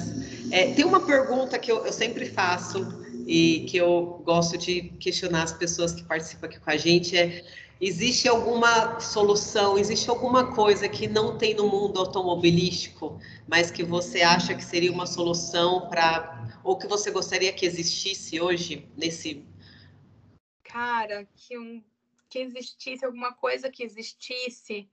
É, tem uma pergunta que eu, eu sempre faço e que eu gosto de questionar as pessoas que participam aqui com a gente é existe alguma solução, existe alguma coisa que não tem no mundo automobilístico, mas que você acha que seria uma solução para ou que você gostaria que existisse hoje nesse cara, que um que existisse alguma coisa que existisse.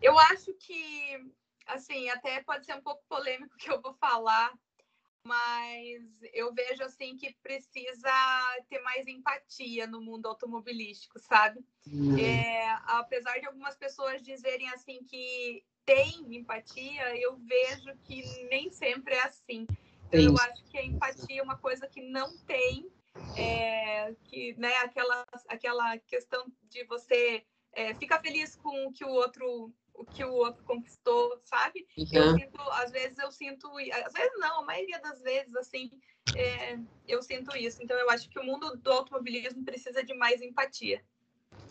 Eu acho que assim, até pode ser um pouco polêmico que eu vou falar, mas eu vejo assim que precisa ter mais empatia no mundo automobilístico, sabe? Uhum. É, apesar de algumas pessoas dizerem assim que tem empatia, eu vejo que nem sempre é assim. Então, eu acho que a empatia é uma coisa que não tem, é, que, né, aquela, aquela questão de você é, ficar feliz com o que o outro o que o outro conquistou, sabe? Uhum. Eu sinto, às vezes eu sinto, às vezes não, a maioria das vezes, assim, é, eu sinto isso. Então, eu acho que o mundo do automobilismo precisa de mais empatia.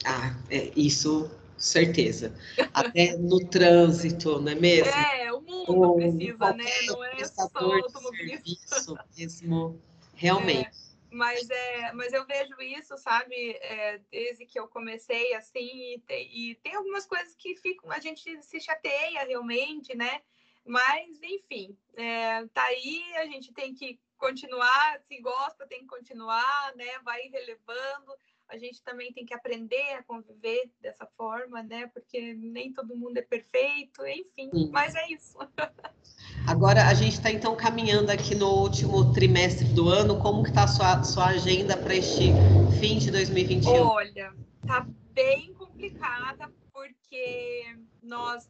Ah, é, isso, certeza. Até no trânsito, não é mesmo? É, o mundo precisa, né? Não é só automobilismo. Serviço mesmo, realmente. É. Mas, é, mas eu vejo isso, sabe, é, desde que eu comecei assim, e tem, e tem algumas coisas que ficam, a gente se chateia realmente, né? Mas, enfim, é, tá aí, a gente tem que continuar, se gosta, tem que continuar, né? Vai relevando. A gente também tem que aprender a conviver dessa forma, né? Porque nem todo mundo é perfeito, enfim, Sim. mas é isso. Agora a gente está então caminhando aqui no último trimestre do ano. Como que está a sua, sua agenda para este fim de 2021? Olha, tá bem complicada porque nós,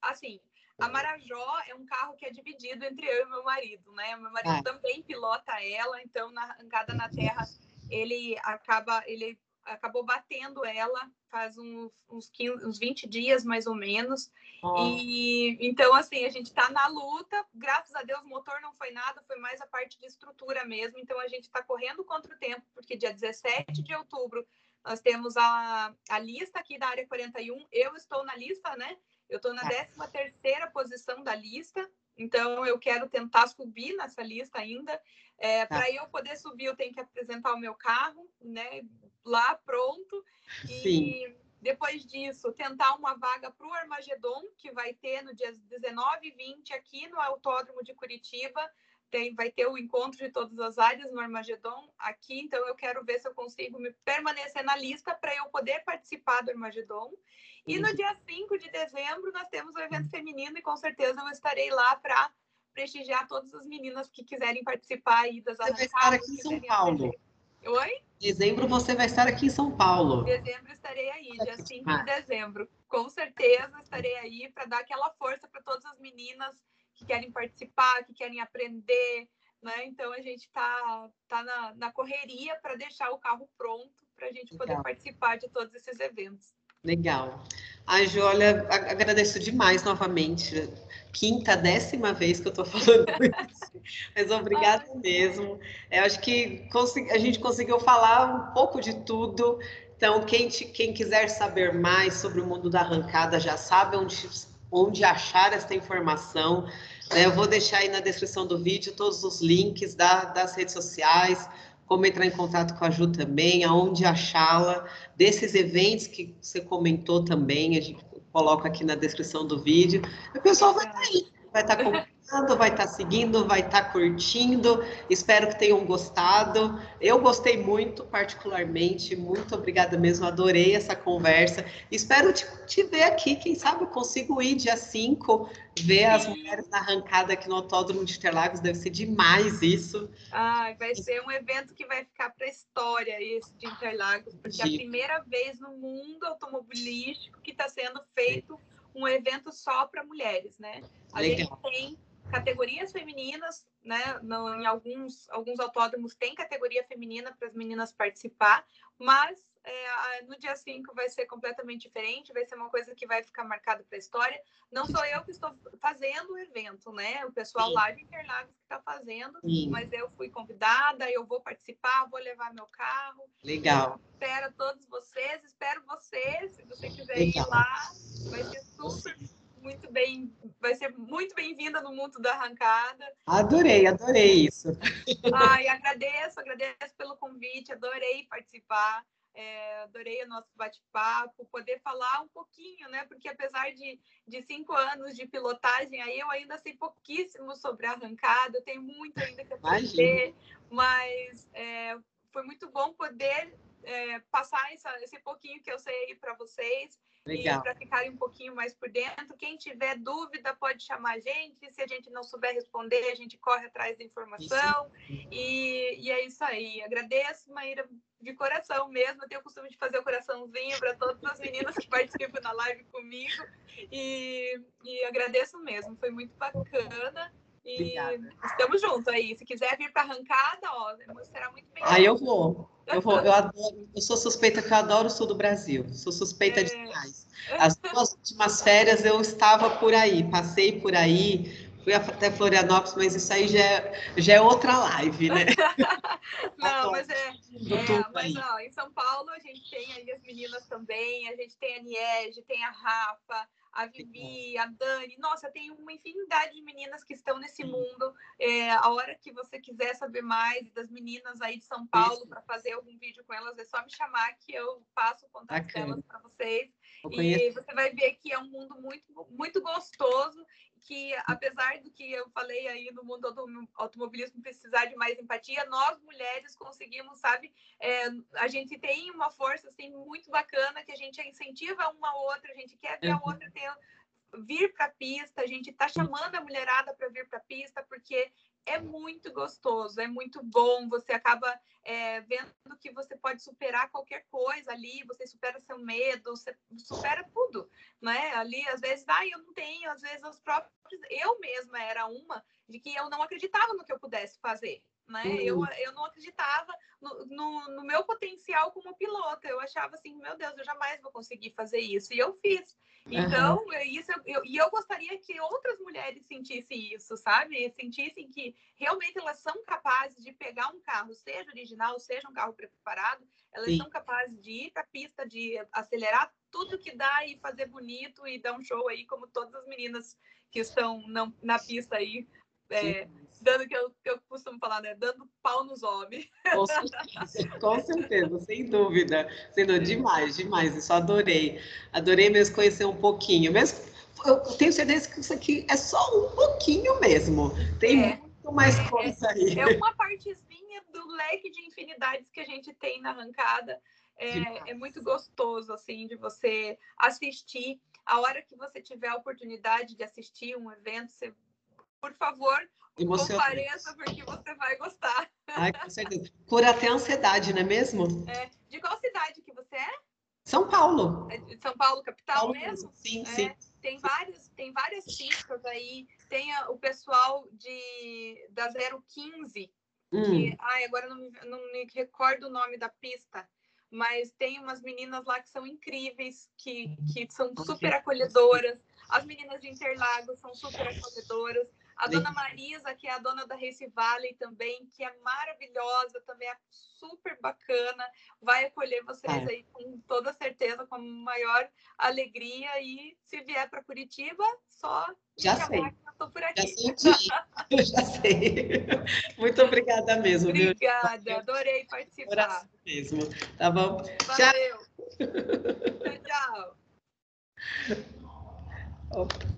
assim, a Marajó é um carro que é dividido entre eu e meu marido, né? Meu marido ah. também pilota ela, então na arrancada na terra ele acaba, ele acabou batendo ela faz uns, uns, 15, uns 20 dias mais ou menos. Oh. E então, assim, a gente está na luta. Graças a Deus, o motor não foi nada, foi mais a parte de estrutura mesmo. Então, a gente está correndo contra o tempo, porque dia 17 de outubro nós temos a, a lista aqui da área 41. Eu estou na lista, né? Eu estou na 13 tá. terceira posição da lista. Então, eu quero tentar subir nessa lista ainda. É, tá. Para eu poder subir, eu tenho que apresentar o meu carro, né? Lá pronto. E Sim. depois disso, tentar uma vaga para o Armagedon, que vai ter no dia 19 e 20 aqui no Autódromo de Curitiba. Tem, vai ter o encontro de todas as áreas no Armagedon aqui, então eu quero ver se eu consigo me permanecer na lista para eu poder participar do Armagedon. E no dia 5 de dezembro nós temos o evento feminino e com certeza eu estarei lá para prestigiar todas as meninas que quiserem participar aí das Você vai estar aqui em São Paulo. Aprender. Oi? Dezembro você vai estar aqui em São Paulo. Dezembro estarei aí, dia 5 de dezembro. Com certeza estarei aí para dar aquela força para todas as meninas que querem participar, que querem aprender, né? Então a gente está tá na, na correria para deixar o carro pronto para a gente Legal. poder participar de todos esses eventos. Legal. A Ju, olha, agradeço demais novamente. Quinta, décima vez que eu estou falando isso. Mas obrigada mesmo. Eu acho que a gente conseguiu falar um pouco de tudo. Então, quem, te, quem quiser saber mais sobre o mundo da arrancada já sabe onde, onde achar essa informação. Né? Eu vou deixar aí na descrição do vídeo todos os links da, das redes sociais, como entrar em contato com a Ju também, aonde achá-la, desses eventos que você comentou também, a gente coloca aqui na descrição do vídeo. O pessoal vai estar tá aí, vai estar comentando, vai estar tá seguindo, vai estar tá curtindo. Espero que tenham gostado. Eu gostei muito, particularmente. Muito obrigada mesmo, adorei essa conversa. Espero te, te ver aqui. Quem sabe eu consigo ir dia 5 ver as mulheres na arrancada aqui no Autódromo de Interlagos. Deve ser demais isso. Ah, vai ser um evento que vai ficar para a história esse de Interlagos, porque é a primeira vez no mundo automobilístico que está sendo feito um evento só para mulheres, né? A Legal. gente tem categorias femininas, né? No, em alguns, alguns autódromos tem categoria feminina para as meninas participar, mas é, no dia 5 vai ser completamente diferente, vai ser uma coisa que vai ficar marcada para a história. Não sou eu que estou fazendo o evento, né? O pessoal Sim. lá de Interlagos que está fazendo, Sim. mas eu fui convidada, eu vou participar, vou levar meu carro. Legal. espero todos vocês, espero vocês, se você quiser Legal. ir lá, vai ser super muito bem, vai ser muito bem-vinda no mundo da arrancada. Adorei, adorei isso. Ai, agradeço, agradeço pelo convite, adorei participar. É, adorei o nosso bate-papo, poder falar um pouquinho, né? Porque apesar de, de cinco anos de pilotagem, aí eu ainda sei pouquíssimo sobre a arrancada, eu tenho muito ainda que aprender, Imagina. mas é, foi muito bom poder é, passar essa, esse pouquinho que eu sei para vocês. Legal. E para ficarem um pouquinho mais por dentro. Quem tiver dúvida pode chamar a gente. Se a gente não souber responder, a gente corre atrás da informação. E, e, é isso aí. Agradeço, Maíra, de coração mesmo. Eu tenho o costume de fazer o coraçãozinho para todas as meninas que participam na live comigo. E, e agradeço mesmo. Foi muito bacana. E Obrigada. estamos juntos aí. Se quiser vir para arrancada, ó, será muito bem. Ah, eu vou. Eu vou, eu adoro, eu sou suspeita que eu adoro o sul do Brasil. Sou suspeita é. demais. As duas últimas férias eu estava por aí, passei por aí, fui até Florianópolis, mas isso aí já é, já é outra live, né? não, mas é, é mas ó, em São Paulo a gente tem aí as meninas também, a gente tem a Niege, tem a Rafa, a Vivi, a Dani. Nossa, tem uma infinidade de meninas que estão nesse mundo. É, a hora que você quiser saber mais das meninas aí de São Paulo para fazer algum vídeo com elas, é só me chamar que eu passo o contato delas para vocês. E você vai ver que é um mundo muito, muito gostoso que, apesar do que eu falei aí no mundo do automobilismo precisar de mais empatia, nós mulheres conseguimos, sabe? É, a gente tem uma força assim muito bacana que a gente incentiva uma a outra, a gente quer ver a uhum. outra ter vir para a pista, a gente está chamando a mulherada para vir para a pista, porque é muito gostoso, é muito bom. Você acaba é, vendo que você pode superar qualquer coisa ali, você supera seu medo, você supera tudo, né? Ali, às vezes, ah, eu não tenho, às vezes, os próprios. Eu mesma era uma de que eu não acreditava no que eu pudesse fazer. Né? Uhum. Eu, eu não acreditava no, no, no, meu potencial como piloto. Eu achava assim, meu Deus, eu jamais vou conseguir fazer isso. E eu fiz. Então, uhum. isso eu, e eu gostaria que outras mulheres sentissem isso, sabe? Sentissem que realmente elas são capazes de pegar um carro, seja original, seja um carro preparado, elas Sim. são capazes de ir para a pista, de acelerar tudo que dá e fazer bonito e dar um show aí, como todas as meninas que estão na, na pista aí é, dando que eu, que eu costumo falar, né? Dando pau nos homens. Com certeza, com certeza, sem dúvida. Sendo demais, demais. Isso adorei. Adorei mesmo conhecer um pouquinho. Mesmo, eu tenho certeza que isso aqui é só um pouquinho mesmo. Tem é, muito mais é, coisa aí. É uma partezinha do leque de infinidades que a gente tem na arrancada. É, é, muito gostoso, assim, de você assistir. A hora que você tiver a oportunidade de assistir um evento, você por favor, compareça porque você vai gostar. Ai, com certeza. Cura até a ansiedade, não é mesmo? É. De qual cidade que você é? São Paulo. É de São Paulo, capital Paulo mesmo? Sim, é. sim. Tem vários, tem várias pistas aí. Tem a, o pessoal de da 015, hum. que ai, agora não, não me recordo o nome da pista, mas tem umas meninas lá que são incríveis, que, que são super acolhedoras. As meninas de Interlagos são super acolhedoras. A dona Marisa, que é a dona da Race Valley também, que é maravilhosa, também é super bacana, vai acolher vocês é. aí com toda certeza, com a maior alegria. E se vier para Curitiba, só já sei. Estou por aqui. Já sei, eu já sei. Muito obrigada mesmo. Obrigada, viu? adorei participar. mesmo, tá bom? Valeu. tchau. tchau.